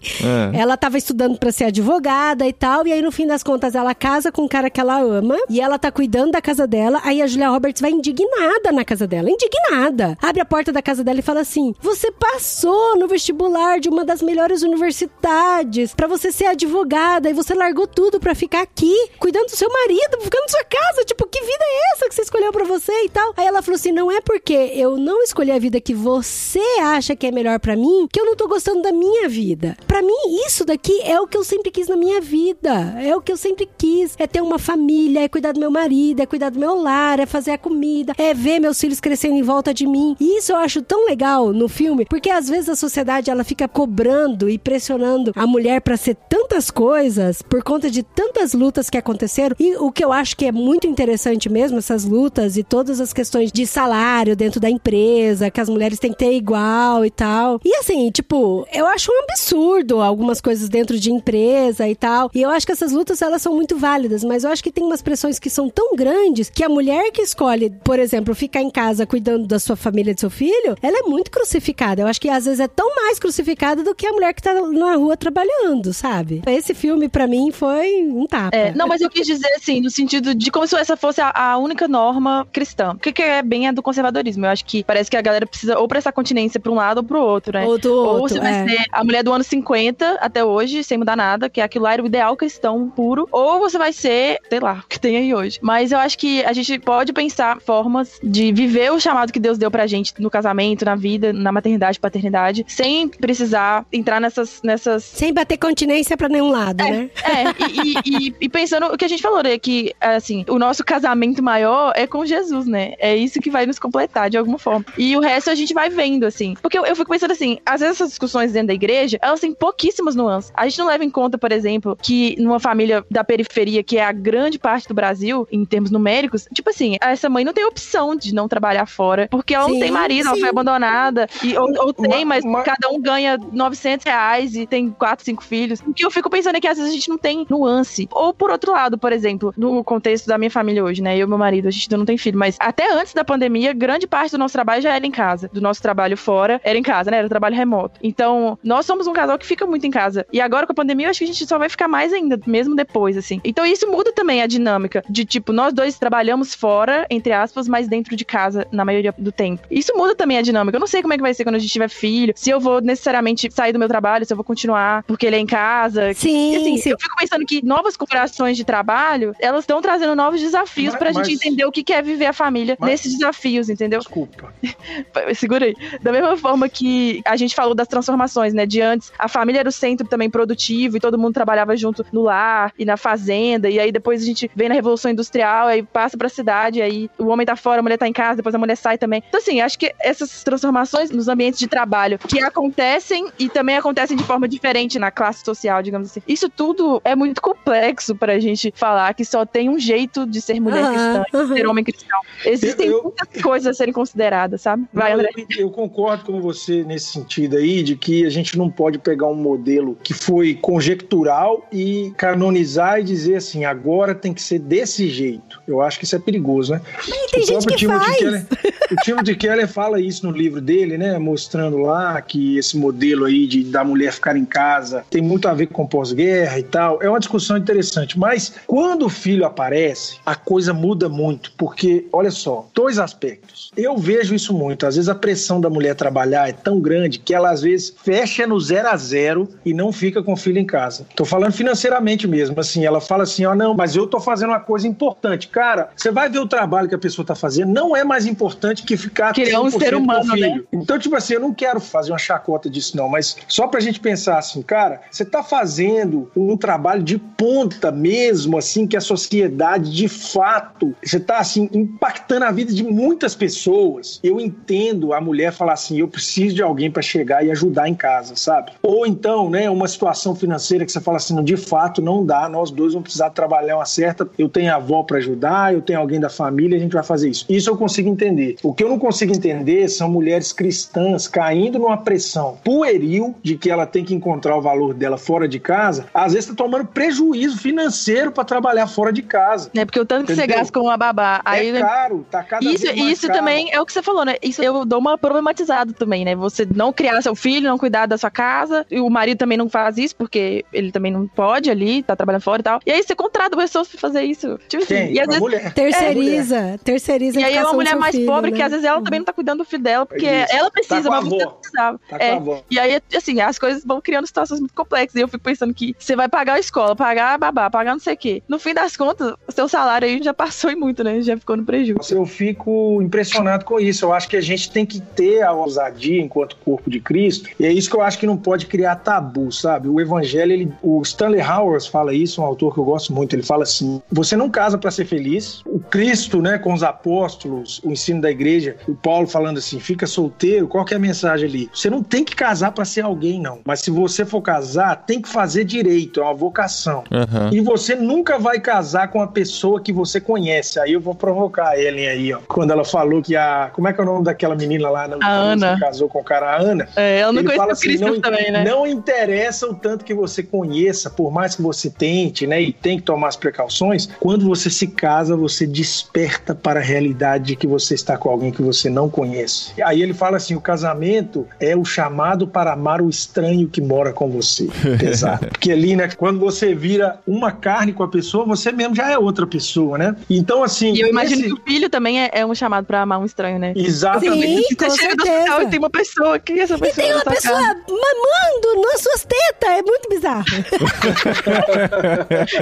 É. Ela tava estudando pra ser advogada e tal, e aí no fim das contas ela casa com um cara que ela ama, e ela tá cuidando da casa dela, aí a Julia Roberts vai indignada na casa dela, indignada. Abre a porta da casa dela e fala assim: "Você passou no vestibular de uma das melhores universidades pra você ser advogada e você largou tudo pra ficar aqui, cuidando do seu marido, ficando na sua casa, tipo, que vida é essa que você escolheu pra você e tal?" Aí ela falou assim: "Não é porque eu não escolhi a vida que você acha que é melhor pra mim, que eu não tô gostando da minha vida. Pra mim, isso daqui é o que eu sempre quis na minha vida. É o que eu sempre quis. É ter uma família, é cuidar do meu marido, é cuidar do meu lar, é fazer a comida, é ver meus filhos crescendo em volta de mim. E isso eu acho tão legal no filme, porque às vezes a sociedade ela fica cobrando e pressionando a mulher pra ser tantas coisas por conta de tantas lutas que aconteceram. E o que eu acho que é muito interessante mesmo, essas lutas e todas as questões de salário dentro da empresa, que as mulheres têm que ter igual e tal. E assim, tipo, eu acho um absurdo algumas coisas dentro de empresa e tal. E eu acho que essas lutas elas são muito válidas, mas eu acho que tem umas pressões que são tão grandes que a mulher que escolhe, por exemplo, ficar em casa cuidando da sua família, do seu filho, ela é muito crucificada. Eu acho que às vezes é tão mais crucificada do que a mulher que tá na rua trabalhando, sabe? Esse filme pra mim foi um tapa. É, não, mas eu quis dizer assim, no sentido de como se essa fosse a, a única norma cristã. O que, é bem é do conservadorismo. Eu acho que parece que a galera precisa ou prestar continência pra um lado ou pro outro, né? Ou do Ou outro, você vai é. ser a mulher do ano 50 até hoje, sem mudar nada, que aquilo lá era o ideal cristão puro. Ou você vai ser, sei lá, o que tem aí hoje. Mas eu acho que a gente pode pensar formas de viver o chamado que Deus deu pra gente no casamento, na vida, na maternidade, paternidade, sem precisar entrar nessas. nessas Sem bater continência pra nenhum lado, né? é, e, e- e- e pensando o que a gente falou, né? Que, assim, o nosso casamento maior é com Jesus, né? É isso que vai nos completar de alguma forma. E o resto a gente vai vendo, assim. Porque eu, eu fico pensando assim, às vezes essas discussões dentro da igreja, elas têm pouquíssimas nuances. A gente não leva em conta, por exemplo, que numa família da periferia, que é a grande parte do Brasil, em termos numéricos, tipo assim, essa mãe não tem opção de não trabalhar fora, porque ela Sim, não tem marido, ela sim. foi abandonada, e, ou, ou tem, Ma- mas ma- cada um ganha 900 reais e tem quatro, cinco filhos. O que eu fico pensando é que às vezes a gente não tem nuance. Ou por outro lado, por exemplo, no contexto da minha família hoje, né? Eu e meu marido, a gente ainda não tem filho, mas até antes da pandemia, grande parte do nosso trabalho já era em casa. Do nosso trabalho fora, era em casa, né? Era trabalho remoto. Então, nós somos um casal que fica muito em casa. E agora com a pandemia, eu acho que a gente só vai ficar mais ainda, mesmo depois, assim. Então, isso muda também a dinâmica de tipo, nós dois trabalhamos fora, entre aspas, mas dentro de casa na maioria do tempo. Isso muda também a dinâmica. Eu não sei como é que vai ser quando a gente tiver filho, se eu vou necessariamente sair do meu trabalho, se eu vou continuar porque ele é em casa. Sim, E, assim, sim. eu fico pensando que novas configurações de trabalho, elas estão trazendo novos desafios Mas- pra gente mas- entender o que que é viver a família Mas- nesses desafios, entendeu? Desculpa. Segura aí. Da mesma forma que a gente falou das transformações, né? De antes, a família era o centro também produtivo e todo mundo trabalhava junto no lar e na fazenda. E aí depois a gente vem na Revolução Industrial, aí passa pra cidade, aí o homem tá fora, a mulher tá em casa, depois a mulher sai também. Então, assim, acho que essas transformações nos ambientes de trabalho que acontecem e também acontecem de forma diferente na classe social, digamos assim. Isso tudo é muito complexo pra gente falar que só tem um jeito de ser mulher cristã, de ser homem cristão. Existem Eu- eu- muitas coisas a serem consideradas, sabe? Vai, André. Eu, eu concordo com você nesse sentido aí, de que a gente não pode pegar um modelo que foi conjectural e canonizar e dizer assim, agora tem que ser desse jeito. Eu acho que isso é perigoso, né? tem O gente que Timothy faz. Keller, o Timothy Keller fala isso no livro dele, né? Mostrando lá que esse modelo aí de da mulher ficar em casa tem muito a ver com pós-guerra e tal. É uma discussão interessante. Mas quando o filho aparece, a coisa muda muito. Porque, olha só, dois aspectos. Eu vejo isso muito. Às vezes a pressão da mulher trabalhar é tão grande que ela às vezes fecha no zero a zero e não fica com o filho em casa. Tô falando financeiramente mesmo. Assim, ela fala assim: ó, não, mas eu tô fazendo uma coisa importante. Cara, você vai ver o trabalho que a pessoa tá fazendo, não é mais importante que ficar Que ele é um 100% ser humano, filho. né? Então, tipo assim, eu não quero fazer uma chacota disso, não, mas só pra gente pensar assim, cara, você tá fazendo um trabalho de ponta mesmo, assim, que a sociedade, de fato, você tá, assim, impactando a vida de muitas pessoas. Eu entendo a mulher falar assim, eu preciso de alguém pra chegar e ajudar em casa, sabe? Ou então, né, uma situação financeira que você fala assim, de fato, não dá, nós dois vamos precisar trabalhar uma certa, eu tenho a avó pra ajudar, eu tenho alguém da família, a gente vai fazer isso. Isso eu consigo entender. O que eu não consigo entender são mulheres cristãs caindo numa pressão pueril de que ela tem que encontrar o valor dela fora de casa, às vezes tá tomando prejuízo financeiro pra trabalhar fora de casa. É porque o tanto que você gasta com uma babá. Aí, é caro, tá cada Isso, vez mais isso caro. também é o que você falou, né? Isso eu dou uma problematizada também, né? Você não criar seu filho, não cuidar da sua casa, e o marido também não faz isso, porque ele também não pode ali, tá trabalhando fora e tal. E aí você contrata pessoas pra fazer isso. Tipo assim, Quem? e às vezes. mulher. Terceiriza, terceiriza E aí é uma mulher mais filho, pobre né? que às vezes ela também não tá cuidando do filho dela, porque Isso. ela precisa, Tá mas você não precisava. Tá É. E aí, assim, as coisas vão criando situações muito complexas. E eu fico pensando que você vai pagar a escola, pagar a babá, pagar não sei o quê. No fim das contas, o seu salário aí já passou em muito, né? Já ficou no prejuízo. Eu fico impressionado com isso. Eu acho que a gente tem que ter a ousadia enquanto corpo de Cristo. E é isso que eu acho que não pode criar tabu, sabe? O evangelho, ele, o Stanley Howard fala isso, um autor que eu gosto muito. Ele fala assim: você não casa para ser feliz. O Cristo, né, com os apóstolos, o ensino da igreja, o Paulo falando assim: fica solteiro. Qual que é a mensagem ali? Você não tem que casar para ser alguém, não. Mas se você for casar, tem que fazer direito. É uma vocação. Aham. E você nunca vai casar com a pessoa que você conhece. Aí eu vou provocar a Ellen aí, ó. Quando ela falou que a. Como é que é o nome daquela menina lá? na- Ana. Que casou com o cara, a Ana. É, ela não Ele conheceu fala o assim, Cristo não, também, né? não interessa o tanto que você conheça, por mais que você tente, né, e tem que tomar as precauções, quando você se casa, você desperta para a realidade de que você está com alguém que você não conhece. Aí ele fala assim, o casamento é o chamado para amar o estranho que mora com você. Exato. Porque ali, né, quando você vira uma carne com a pessoa, você mesmo já é outra pessoa, né? Então, assim... E eu imagino esse- que o filho também é, é um chamado pra amar um estranho, né? Exatamente. Sim, Você chega hospital e tem uma pessoa que essa E pessoa tem na uma pessoa casa. mamando nas suas tetas, é muito bizarro.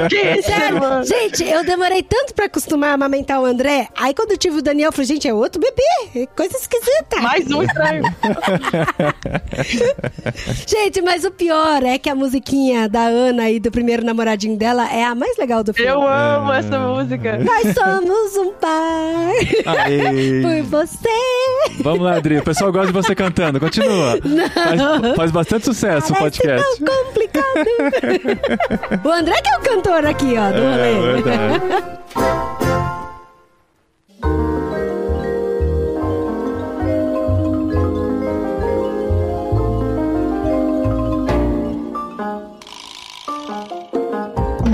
Que Sério, mano? gente, eu demorei tanto pra acostumar a amamentar o André. Aí quando eu tive o Daniel, eu falei, gente, é outro bebê. Coisa esquisita. Mais um estranho. Gente, mas o pior é que a musiquinha da Ana e do primeiro namoradinho dela é a mais legal do filme. Eu amo essa música. Nós somos um par Aê. por você. Vamos lá, Adri. O pessoal gosta de você cantando. Continua. Faz, faz bastante sucesso o Parece podcast. tão complicado. O André que é o cantor aqui, ó, do rolê. É verdade.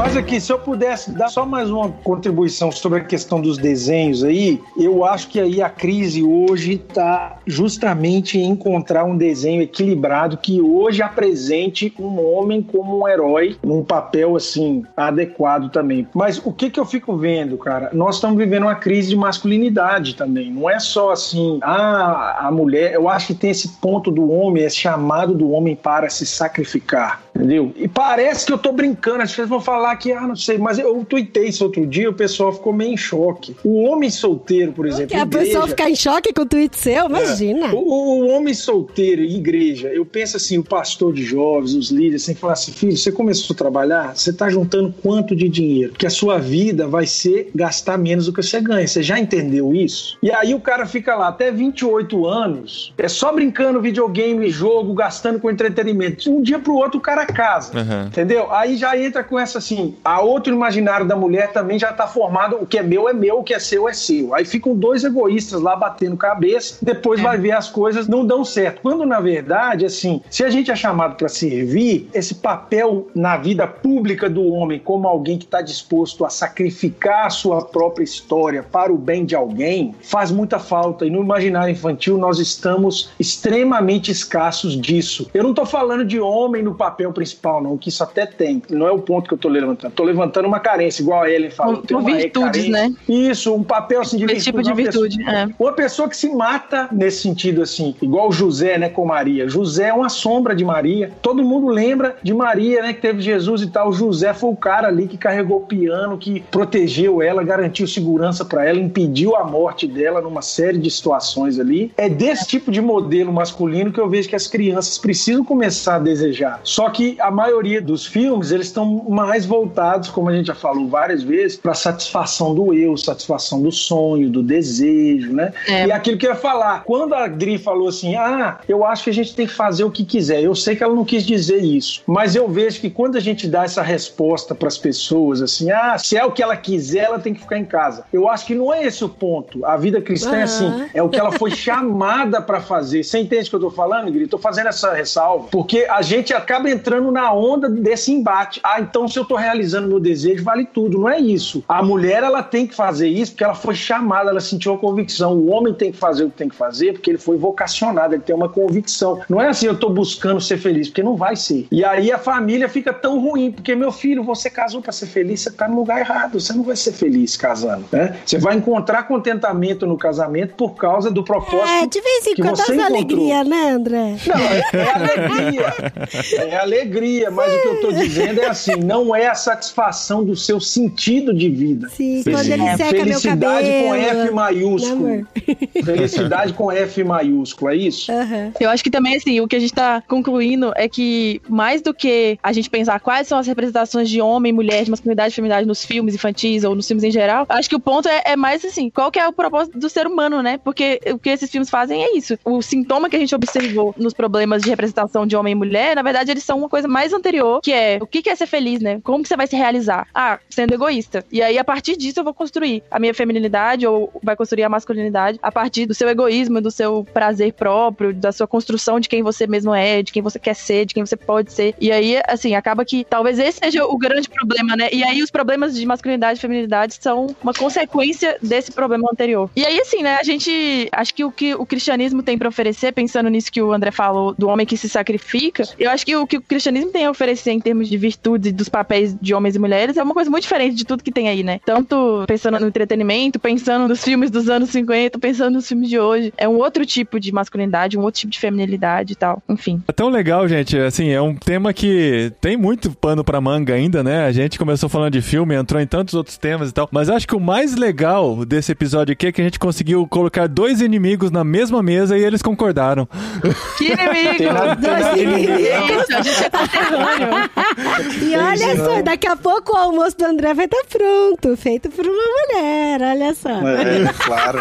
Mas aqui, se eu pudesse dar só mais uma contribuição sobre a questão dos desenhos aí, eu acho que aí a crise hoje está justamente em encontrar um desenho equilibrado que hoje apresente um homem como um herói num papel assim adequado também. Mas o que que eu fico vendo, cara? Nós estamos vivendo uma crise de masculinidade também. Não é só assim, ah, a mulher. Eu acho que tem esse ponto do homem, esse chamado do homem para se sacrificar, entendeu? E parece que eu tô brincando, as pessoas vão falar que, ah, não sei, mas eu tuitei isso outro dia, o pessoal ficou meio em choque. O homem solteiro, por exemplo. A igreja- pessoa ficar em choque com o tweet seu, imagina. o, o homem solteiro e igreja, eu penso assim, o pastor de jovens, os líderes, tem que falar assim, filho, você começou a trabalhar, você está juntando quanto de dinheiro? Que a sua vida vai ser gastar menos do que você ganha. Você já entendeu isso? E aí o cara fica lá até 28 anos, é só brincando videogame, jogo, gastando com entretenimento. De um dia pro outro o cara casa. Uhum. Entendeu? Aí já entra com essa assim, a outro imaginário da mulher também já tá formado, o que é meu é meu, o que é seu é seu. Aí ficam dois egoístas lá batendo cabeça, depois vai ver as coisas não dão certo. Quando na verdade, assim, se a gente é chamado para servir, esse papel na vida pública do homem como alguém que está disposto a sacrificar a sua própria história para o bem de alguém, faz muita falta. E no imaginário infantil nós estamos extremamente escassos disso. Eu não tô falando de homem no papel principal, não, que isso até tem. Não é o ponto que eu tô levantando. Tô levantando uma carência, igual a Ellen falou. Uma virtudes, né? Isso, um papel assim de Esse tipo de uma pessoa- virtude, é. uma pessoa que se mata nesse sentido, assim, igual José, né, com Maria. José é uma sombra de Maria. Todo mundo lembra de Maria, né, que teve Jesus e tal. José foi o cara ali que carregou o piano, que protegeu ela, garantiu segurança pra ela, impediu a morte dela numa série de situações ali. É desse tipo de modelo masculino que eu vejo que as crianças precisam começar a desejar. Só que a maioria dos filmes, eles estão mais voltados, como a gente já falou várias vezes, para satisfação do eu, satisfação do sonho, do desejo, né? É. E aquilo que eu ia falar, quando a Dri falou assim, ah, eu acho que a gente tem que fazer o que quiser. Eu sei que ela não quis dizer isso, mas eu vejo que quando a gente dá essa resposta para as pessoas, assim, ah, se é o que ela quiser, ela tem que ficar em casa. Eu acho que não é esse o ponto. A vida cristã é assim, é o que ela foi chamada para fazer. Você entende o que eu tô falando, Gri? Tô fazendo essa ressalva, porque a gente acaba entrando na onda desse embate. Ah, então se eu tô realizando meu desejo, vale tudo. Não é isso. A mulher, ela tem que fazer isso porque ela foi chamada, ela sentiu a convicção. O homem tem que fazer o que tem que fazer porque ele foi vocacionado, ele tem uma convicção. Não é assim, eu tô buscando ser feliz, porque não vai ser. E aí a família fica tão ruim, porque, meu filho, você casou para ser feliz, você tá no lugar errado. Você não vai ser feliz casando, né? Você vai encontrar contentamento no casamento por causa do propósito É, de vez em quando dá alegria, né, André? Não, é alegria. É alegria, mas o que eu tô dizendo é assim, não é a satisfação do seu sentido de vida. Sim, Sim. quando ele É, seca meu Felicidade cabelo. com F né, maiúsculo. amor? Felicidade com F maiúsculo, é isso? Aham. Eu acho que também, assim, o que a gente tá concluindo é que, mais do que a gente pensar quais são as representações de homem, mulher, de masculinidade e feminidade nos filmes infantis ou nos filmes em geral, acho que o ponto é, é mais assim, qual que é o propósito do ser humano, né? Porque o que esses filmes fazem é isso. O sintoma que a gente observou nos problemas de representação de homem e mulher, na verdade, eles são uma coisa mais anterior, que é o que que é ser feliz, né? Como que você vai se realizar? Ah, sendo egoísta. E aí, a partir disso, eu vou construir a minha feminilidade ou vai construir a masculinidade a partir do seu egoísmo, do seu prazer próprio, da sua construção de quem você mesmo é, de quem você quer ser, de quem você pode ser. E aí, assim, acaba que talvez esse seja o grande problema, né? E aí, os problemas de masculinidade e feminilidade são uma consequência desse problema anterior. E aí, assim, né? A gente. Acho que o que o cristianismo tem pra oferecer, pensando nisso que o André falou, do homem que se sacrifica, eu acho que o que o cristianismo tem a oferecer em termos de virtudes e dos papéis de homens e mulheres é uma coisa muito diferente de tudo que tem aí, né? Tanto pensando no entretenimento, pensando nos filmes dos anos 50, pensando nos filmes de hoje. É um outro tipo de masculinidade, um outro tipo de feminilidade e tal. Enfim. É tão legal, gente. Assim, é um tema que tem muito pano pra manga ainda, né? A gente começou falando de filme, entrou em tantos outros temas e tal. Mas acho que o mais legal desse episódio aqui é que a gente conseguiu colocar dois inimigos na mesma mesa e eles concordaram. Que inimigo! Tem nada- Isso, a gente é conterrâneo. E olha só daqui a pouco o almoço do André vai estar pronto, feito por uma mulher, olha só. É, claro.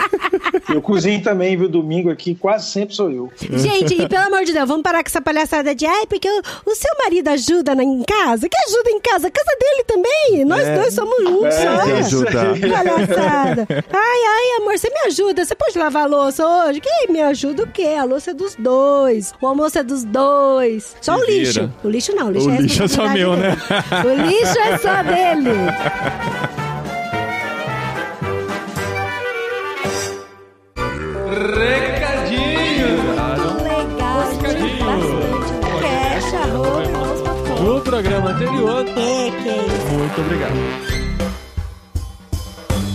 Eu cozinho também, viu? Domingo aqui, quase sempre sou eu. Gente, e pelo amor de Deus, vamos parar com essa palhaçada de ai, porque o, o seu marido ajuda na- em casa? Que ajuda em casa? A casa dele também. Nós É. dois somos um É, só. aí. Palhaçada. Ai, ai, amor, você me ajuda? Você pode lavar a louça hoje? Quem me ajuda o quê? A louça é dos dois. O almoço é dos dois. Só Se o lixo. vira. O lixo não, o lixo O é lixo é só meu, né? O lixo é só dele. Recadinho! Legal, bastante. Fecha a roupa e vamos pra fora. No programa anterior. É, que é isso. Muito obrigado.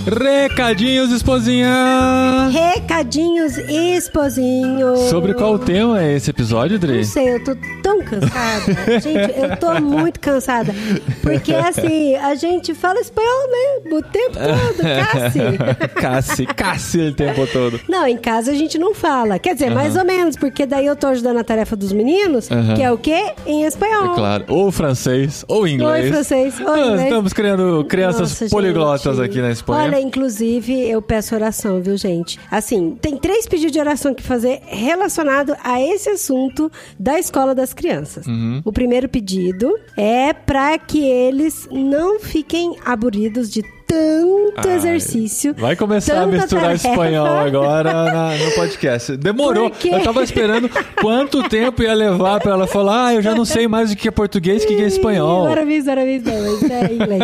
Recadinhos, esposinha! Recadinhos esposinhos. Sobre qual tema é esse episódio, Dri? Não sei, eu tô tão cansada. gente, eu tô muito cansada. Porque, assim, a gente fala espanhol, né? O tempo todo, Cassi. Cassi, Cassi o tempo todo. Não, em casa a gente não fala. Quer dizer, mais ou menos, porque daí eu tô ajudando a tarefa dos meninos, Aham. que é o quê? Em espanhol. É claro. Ou francês, ou inglês. Oi, francês. Oi, Nós inglês. estamos criando crianças Nossa, poliglotas gente. aqui na Espanha. Olha, inclusive, eu peço oração, viu, gente? Assim, tem três pedidos de oração que fazer relacionado a esse assunto da escola das crianças. Uhum. O primeiro pedido é para que eles não fiquem aburridos de tanto Ai, exercício. Vai começar a misturar tarefa. espanhol agora na- no podcast. Demorou. Eu tava esperando quanto tempo ia levar pra ela falar, ah, eu já não sei mais o que é português o que é espanhol. Parabéns, parabéns, não, mas é inglês.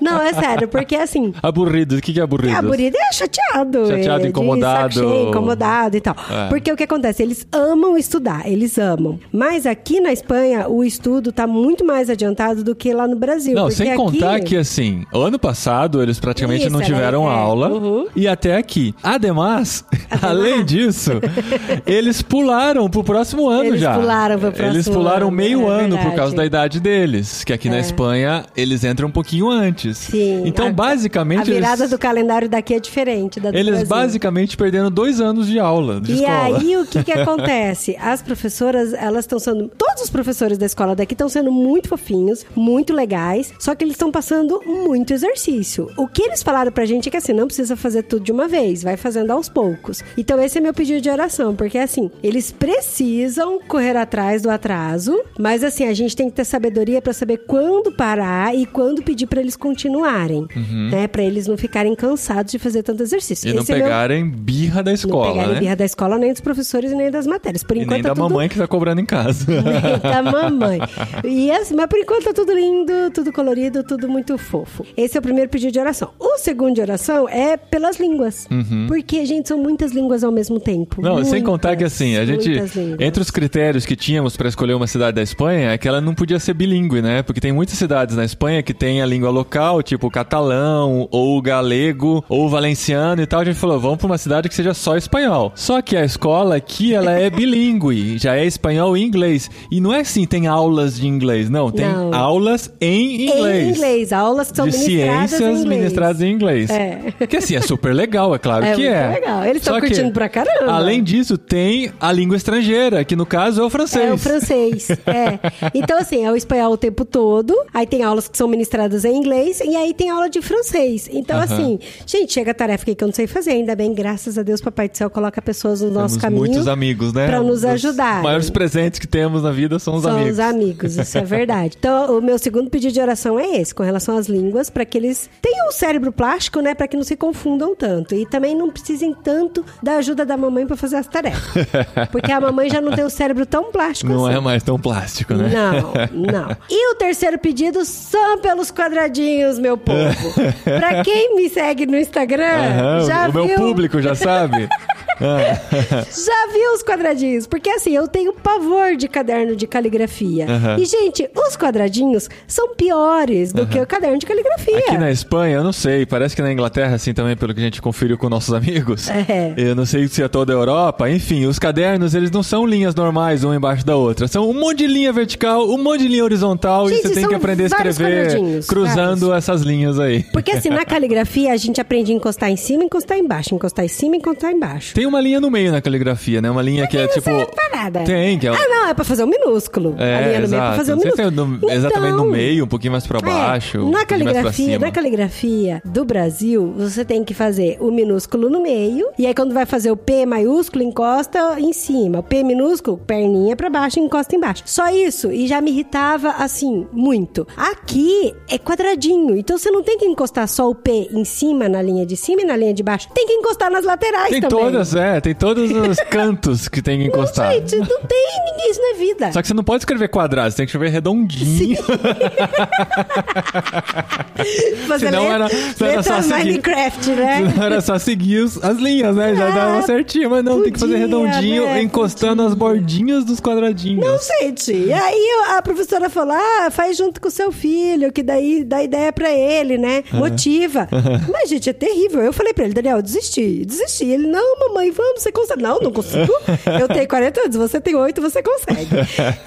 Não, é sério, porque assim, Aburrido, o que é aburrido? É, aburrido é chateado. Chateado, é, incomodado. cheio, incomodado e tal. É. Porque o que acontece? Eles amam estudar, eles amam. Mas aqui na Espanha, o estudo tá muito mais adiantado do que lá no Brasil. Não, sem aqui- contar que assim, ano passado eles praticamente Isso, não era- tiveram é, aula uhum. e até aqui. Ademais, além disso, eles pularam pro próximo ano Eles já. pularam pro próximo Eles pularam ano, meio é ano por causa da idade deles, que aqui na É. Espanha eles entram um pouquinho antes. Sim. Então, a- basicamente, A virada eles, do calendário daqui é diferente da do eles Brasil. basicamente perderam dois anos de aula de E escola. aí, o que que acontece? As professoras, elas estão sendo... Todos os professores da escola daqui estão sendo muito fofinhos, muito legais, só que eles estão passando muito exercício. O que eles falaram pra gente é que, assim, não precisa fazer tudo de uma vez, vai fazendo aos poucos. Então, esse é meu pedido de oração, porque, assim, eles precisam correr atrás do atraso, mas, assim, a gente tem que ter sabedoria pra saber quando parar e quando pedir pra eles continuarem, né? Pra eles não ficarem cansados de fazer tanto exercício. Uhum. E não Esse é meu- pegarem birra da não escola, pegarem né? birra da escola, nem dos professores, nem das matérias. Por E enquanto nem da tá tudo... mamãe que tá cobrando em casa. Nem da mamãe. E assim, mas por enquanto tá tudo lindo, tudo colorido, tudo muito fofo. Esse é o primeiro pedido de oração. O segundo de oração é pelas línguas. Porque, gente, são muitas línguas ao mesmo tempo. Uhum. Não, sem Muitas, contar que assim, a gente. Entre os critérios que tínhamos pra escolher uma cidade da Espanha é que ela não podia ser bilíngue, né? Porque tem muitas cidades na Espanha que tem a língua local, tipo o catalão, ou o galego, ou o valenciano e tal. A gente falou, vamos pra uma cidade que seja só espanhol. Só que a escola aqui, ela é bilíngue, já é espanhol e inglês. E não é assim, tem aulas de inglês, não. Tem Não. aulas em inglês. Em inglês, aulas que são de ministradas ciências em inglês. Ministradas em inglês. É. Que assim, é super legal, é claro É que é. legal. Eles tão Só que, curtindo pra caramba. Além disso, tem a língua estrangeira, que no caso é o francês. É o francês, é. Então, assim, é o espanhol o tempo todo. Aí tem aulas que são ministradas em inglês. E aí tem aula de francês. Então, Aham. assim, gente, chega a tarefa aqui que eu não sei fazer. Ainda bem, graças a Deus, Papai do Céu coloca pessoas no nosso Temos caminho. muitos amigos, né? pra nos Os ajudar. maiores presentes que temos na vida são os São amigos. os amigos, isso é verdade. Então, o meu segundo pedido de oração é esse, com relação às línguas, para que eles tenham o cérebro plástico, né, para que não se confundam tanto. E também não precisem tanto da ajuda da mamãe para fazer as tarefas. Porque a mamãe já não tem o cérebro tão plástico Não assim. é mais tão plástico, né? Não, não. E o terceiro pedido são pelos quadradinhos, meu povo. pra quem me segue no Instagram, Aham, já o meu viu, público já sabe. Já viu os quadradinhos. Porque assim, eu tenho pavor de caderno de caligrafia. Aham. E, gente, os quadradinhos são piores do que o caderno de caligrafia. Aqui na Espanha, eu não sei, parece que na Inglaterra, assim, também, pelo que a gente conferiu com nossos amigos. É. Eu não sei se é toda a Europa. Enfim, os cadernos, eles não são linhas normais, uma embaixo da outra. São um monte de linha vertical, um monte de linha horizontal Gente, e você tem que aprender a vários escrever cruzando essas linhas aí. Porque assim, na caligrafia, a gente aprende a encostar em cima, encostar embaixo, encostar em cima, encostar embaixo. Tem Tem uma linha no meio na caligrafia, né? Uma linha que é tipo. Pra nada. Tem, que é. Ah, não, é pra fazer um minúsculo. É, a linha no meio é pra fazer um é minúsculo. no- exatamente no Então, meio, um pouquinho mais pra É, baixo. um na pra caligrafia, na caligrafia do Brasil, você tem que fazer o minúsculo no meio, e aí quando vai fazer o P maiúsculo, encosta em cima. O P minúsculo, perninha pra baixo, encosta embaixo. Só isso, e já me irritava assim, muito. Aqui é quadradinho, então você não tem que encostar só o P em cima, na linha de cima e na linha de baixo. Tem que encostar nas laterais Tem também. todas, é, tem todos os cantos que tem que encostar. Gente, não tem ninguém, isso não é vida. Só que você não pode escrever quadrado, você tem que escrever redondinho. Fazer senão letra, era- senão era só seguir. Minecraft, né? Senão Era só seguir os- as linhas, né? Já Ah, dava certinho, mas não, tem que fazer podia, redondinho, né? encostando as bordinhas dos quadradinhos. Não, gente. E aí a professora falou: ah, faz junto com o seu filho, que daí dá ideia pra ele, né? Motiva. Mas, gente, é terrível. Eu falei pra ele, Daniel, desisti, desisti. Ele, não, mamãe, vamos, você consegue. Não, não consigo. Eu tenho 40 anos, você tem 8, você consegue.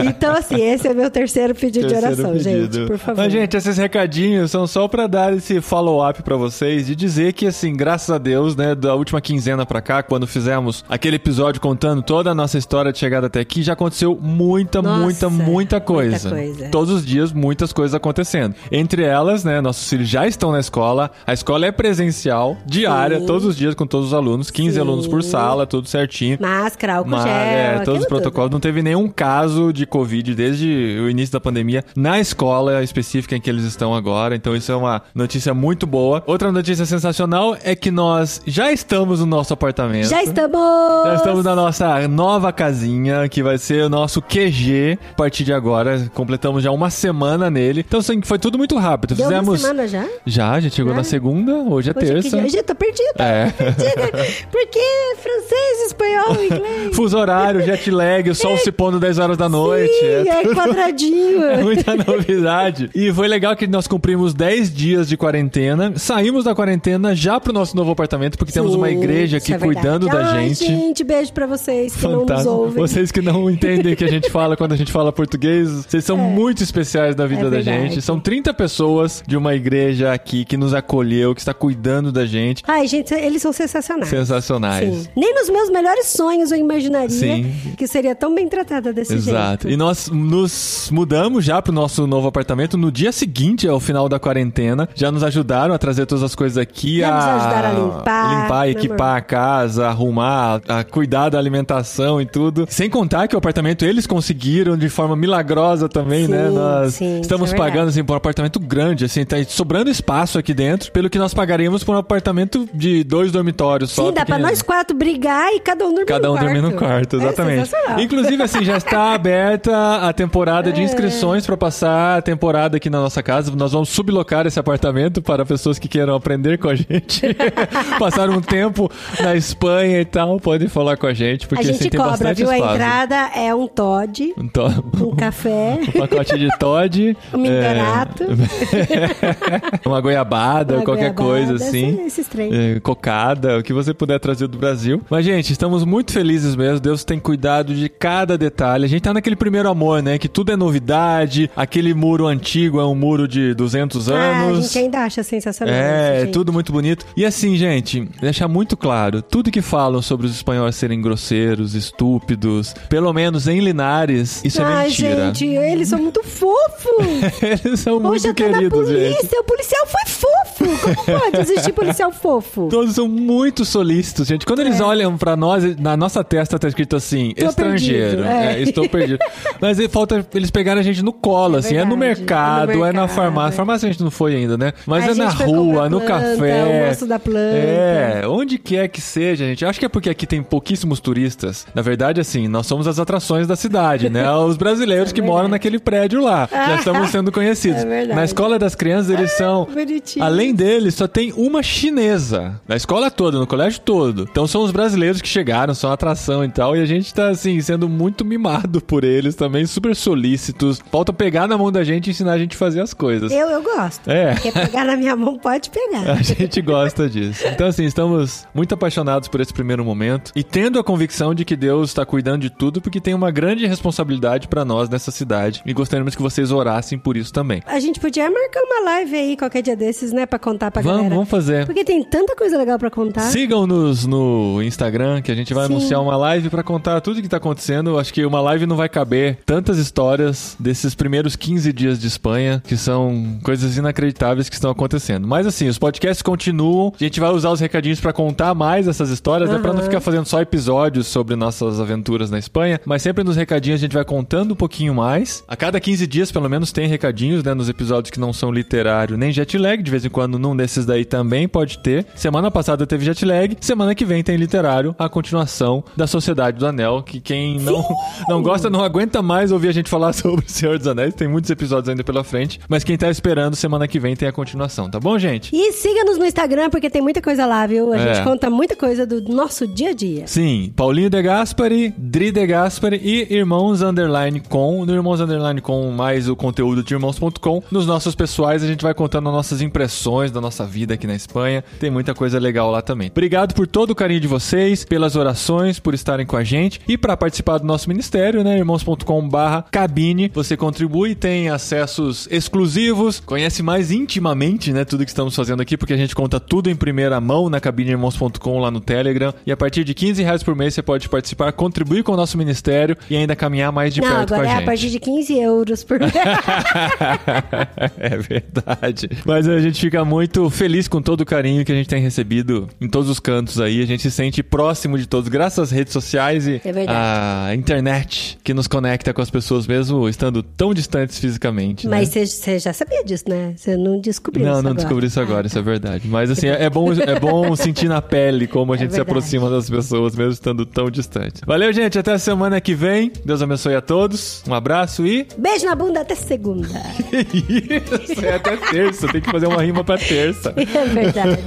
Então, assim, esse é meu terceiro pedido Terceiro de oração, pedido. gente, por favor. Mas, gente, esses recadinhos são só pra dar esse follow-up pra vocês e dizer que, assim, graças a Deus, né, da última quinzena pra cá, quando fizemos aquele episódio contando toda a nossa história de chegada até aqui, já aconteceu muita, Nossa, muita, muita muita coisa. coisa. Todos os dias, muitas coisas acontecendo. Entre elas, né, nossos filhos já estão na escola, a escola é presencial, diária, Sim. todos os dias com todos os alunos, 15 Sim. alunos por sala, tudo certinho. Máscara, álcool Mas, gel, é, todos os protocolos. Não teve nenhum caso de Covid desde o início da pandemia na escola específica em que eles estão agora. Então, isso é uma notícia muito boa. Outra notícia sensacional é que nós já estamos no nosso apartamento. tudo. Já estamos! Já estamos na nossa nova casinha, que vai ser o nosso QG a partir de agora. Completamos já uma semana nele. Então, assim, foi tudo muito rápido. Deu Fizemos. uma semana já? Já, a gente chegou Já? na segunda, hoje é Hoje é terça. dia? Gente, tô perdida. É. Perdida. Porque francês, espanhol, inglês. Fuso horário, jet lag, o sol se pondo 10 horas da noite. Sim, é é quadradinho. É muita novidade. E foi legal que nós cumprimos 10 dias de quarentena. Saímos da quarentena já pro nosso novo apartamento, porque temos Sim, uma igreja aqui é cuidando da gente. gente, beijo pra vocês que não nos Fantástico. ouvem. Vocês que não entendem o que a gente fala quando a gente fala português, vocês são muito especiais na vida É da gente. São 30 pessoas de uma igreja aqui que nos acolheu, que está cuidando da gente. Ai, gente, eles são sensacionais. Sensacionais. Sim. Nem nos meus melhores sonhos eu imaginaria Sim. que seria tão bem tratada desse Exato. jeito. E nós nos mudamos já pro nosso novo apartamento no dia seguinte ao final da quarentena. Já nos ajudaram a trazer todas as coisas aqui. Já nos ajudaram a limpar, Limpar, né, equipar amor? a casa, arrumar, a cuidar da alimentação e tudo. Sem contar que o apartamento eles conseguiram de forma milagrosa também, Sim, né? Nós sim, estamos é pagando assim por um apartamento grande, assim, tá sobrando espaço aqui dentro, pelo que nós pagaríamos por um apartamento de dois dormitórios só. Sim, dá pra pequeno. nós quatro brigar e cada um dormir Cada no um quarto. dormir no quarto, É exatamente. sensacional. Inclusive, assim, já está aberta a temporada É. de inscrições para passar a temporada aqui na nossa casa. Nós vamos sublocar esse apartamento para pessoas que queiram aprender com a gente. Passar um tempo na Espanha e tal, podem falar com a gente, porque a assim, gente tem cobra, bastante viu? A espaço. entrada é um Todd, Então, um café, um pacote de Todd, um Mindorato, é, uma goiabada, uma qualquer goiabada, coisa assim. Esses. É, cocada, o que você puder trazer do Brasil. Mas, gente, estamos muito felizes mesmo. Deus tem cuidado de cada detalhe. A gente tá naquele primeiro amor, né? Que tudo é novidade. Aquele muro antigo é um muro de 200 Ah, a anos. gente ainda acha sensacional. É, isso, gente. tudo muito bonito. E assim, gente, deixar muito claro: tudo que falam sobre os espanhóis serem grosseiros, estúpidos, pelo menos em Linares, isso é Ai, mentira. gente, eles são muito fofos. Eles são muito Hoje até na queridos, gente. polícia, o policial foi fofo. Como pode existir policial fofo? Todos são muito solícitos, gente. Quando eles olham pra nós, na nossa testa tá escrito assim, É. Tô estrangeiro. perdido, é. É, estou perdido. Mas falta eles pegarem a gente no colo, assim. É no mercado, é no é, na mercado, farmácia. é. Farmácia a gente não foi ainda, né? Mas A é na rua, comprar no planta, café. o moço da planta. É, onde quer que seja, gente. Acho que é porque aqui tem pouquíssimos turistas. Na verdade, assim, nós somos as atrações da cidade, né? Os brasileiros que moram naquele prédio lá. Já estamos sendo conhecidos. É. Na escola das crianças, eles são Bonitinho. Além deles, só tem uma chinesa. Na escola toda, no colégio todo. Então são os brasileiros que chegaram, são atração e tal. E a gente tá, assim, sendo muito mimado por eles também, super solícitos. Falta pegar na mão da gente e ensinar a gente a fazer as coisas. Eu, eu gosto. É. Quer pegar na minha mão, pode pegar. A gente gosta disso. Então, assim, estamos muito apaixonados por esse primeiro momento e tendo a convicção de que Deus está cuidando de tudo, porque tem uma grande responsabilidade pra nós nessa cidade. E gostaríamos que vocês orassem por isso também. A gente podia marcar uma live aí qualquer dia desses, né? Pra pra contar pra Vamos, galera. vamos fazer. Porque tem tanta coisa legal pra contar. Sigam-nos no Instagram, que a gente vai Sim. anunciar uma live pra contar tudo que tá acontecendo. Acho que uma live não vai caber tantas histórias desses primeiros 15 dias de Espanha, que são coisas inacreditáveis que estão acontecendo. Mas assim, os podcasts continuam. A gente vai usar os recadinhos pra contar mais essas histórias, né? Pra não ficar fazendo só episódios sobre nossas aventuras na Espanha. Mas sempre nos recadinhos a gente vai contando um pouquinho mais. A cada 15 dias, pelo menos, tem recadinhos, né? Nos episódios que não são literário nem jet lag. De vez em quando, num desses daí também pode ter. Semana passada teve jet lag. Semana que vem tem literário, a continuação da Sociedade do Anel. Que quem não, não gosta não aguenta mais ouvir a gente falar sobre o Senhor dos Anéis. Tem muitos episódios ainda pela frente. Mas quem tá esperando, semana que vem tem a continuação, tá bom, gente? E siga-nos no Instagram, porque tem muita coisa lá, viu? A É. gente conta muita coisa do nosso dia a dia. Sim, Paulinho De Gaspari, Dri De Gaspari e Irmãos Underline Com. No Irmãos Underline Com, mais o conteúdo de irmãos.com. Nos nossos pessoais, a gente vai contando nossas impressões da nossa vida aqui na Espanha. Tem muita coisa legal lá também. Obrigado por todo o carinho de vocês, pelas orações, por estarem com a gente. E para participar do nosso ministério, né? irmãos.com barra cabine. Você contribui, tem acessos exclusivos, conhece mais intimamente, né? Tudo que estamos fazendo aqui, porque a gente conta tudo em primeira mão na cabineirmãos.com lá no Telegram. E a partir de 15 reais por mês você pode participar, contribuir com o nosso ministério e ainda caminhar mais de Não, perto agora com a é gente. a partir de 15 euros por mês. é verdade. Mas a gente fica muito feliz com todo o carinho que a gente tem recebido em todos os cantos aí. A gente se sente próximo de todos, graças às redes sociais e É à internet que nos conecta com as pessoas, mesmo estando tão distantes fisicamente. né? Mas você- você já sabia disso, né? Você não descobriu Não, isso não agora. descobri isso agora, isso é verdade. Mas assim, é é bom, é bom sentir na pele como a É gente se aproxima das pessoas, mesmo estando tão distante. Valeu, gente. Até a semana que vem. Deus abençoe a todos. Um abraço e. Beijo na bunda até segunda. Isso, é até terça. Tem que fazer uma rima pra terça. É verdade.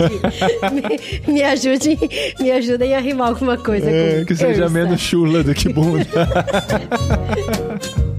me, me ajudem, me ajudem a rimar alguma coisa É, que seja menos chula do que bunda.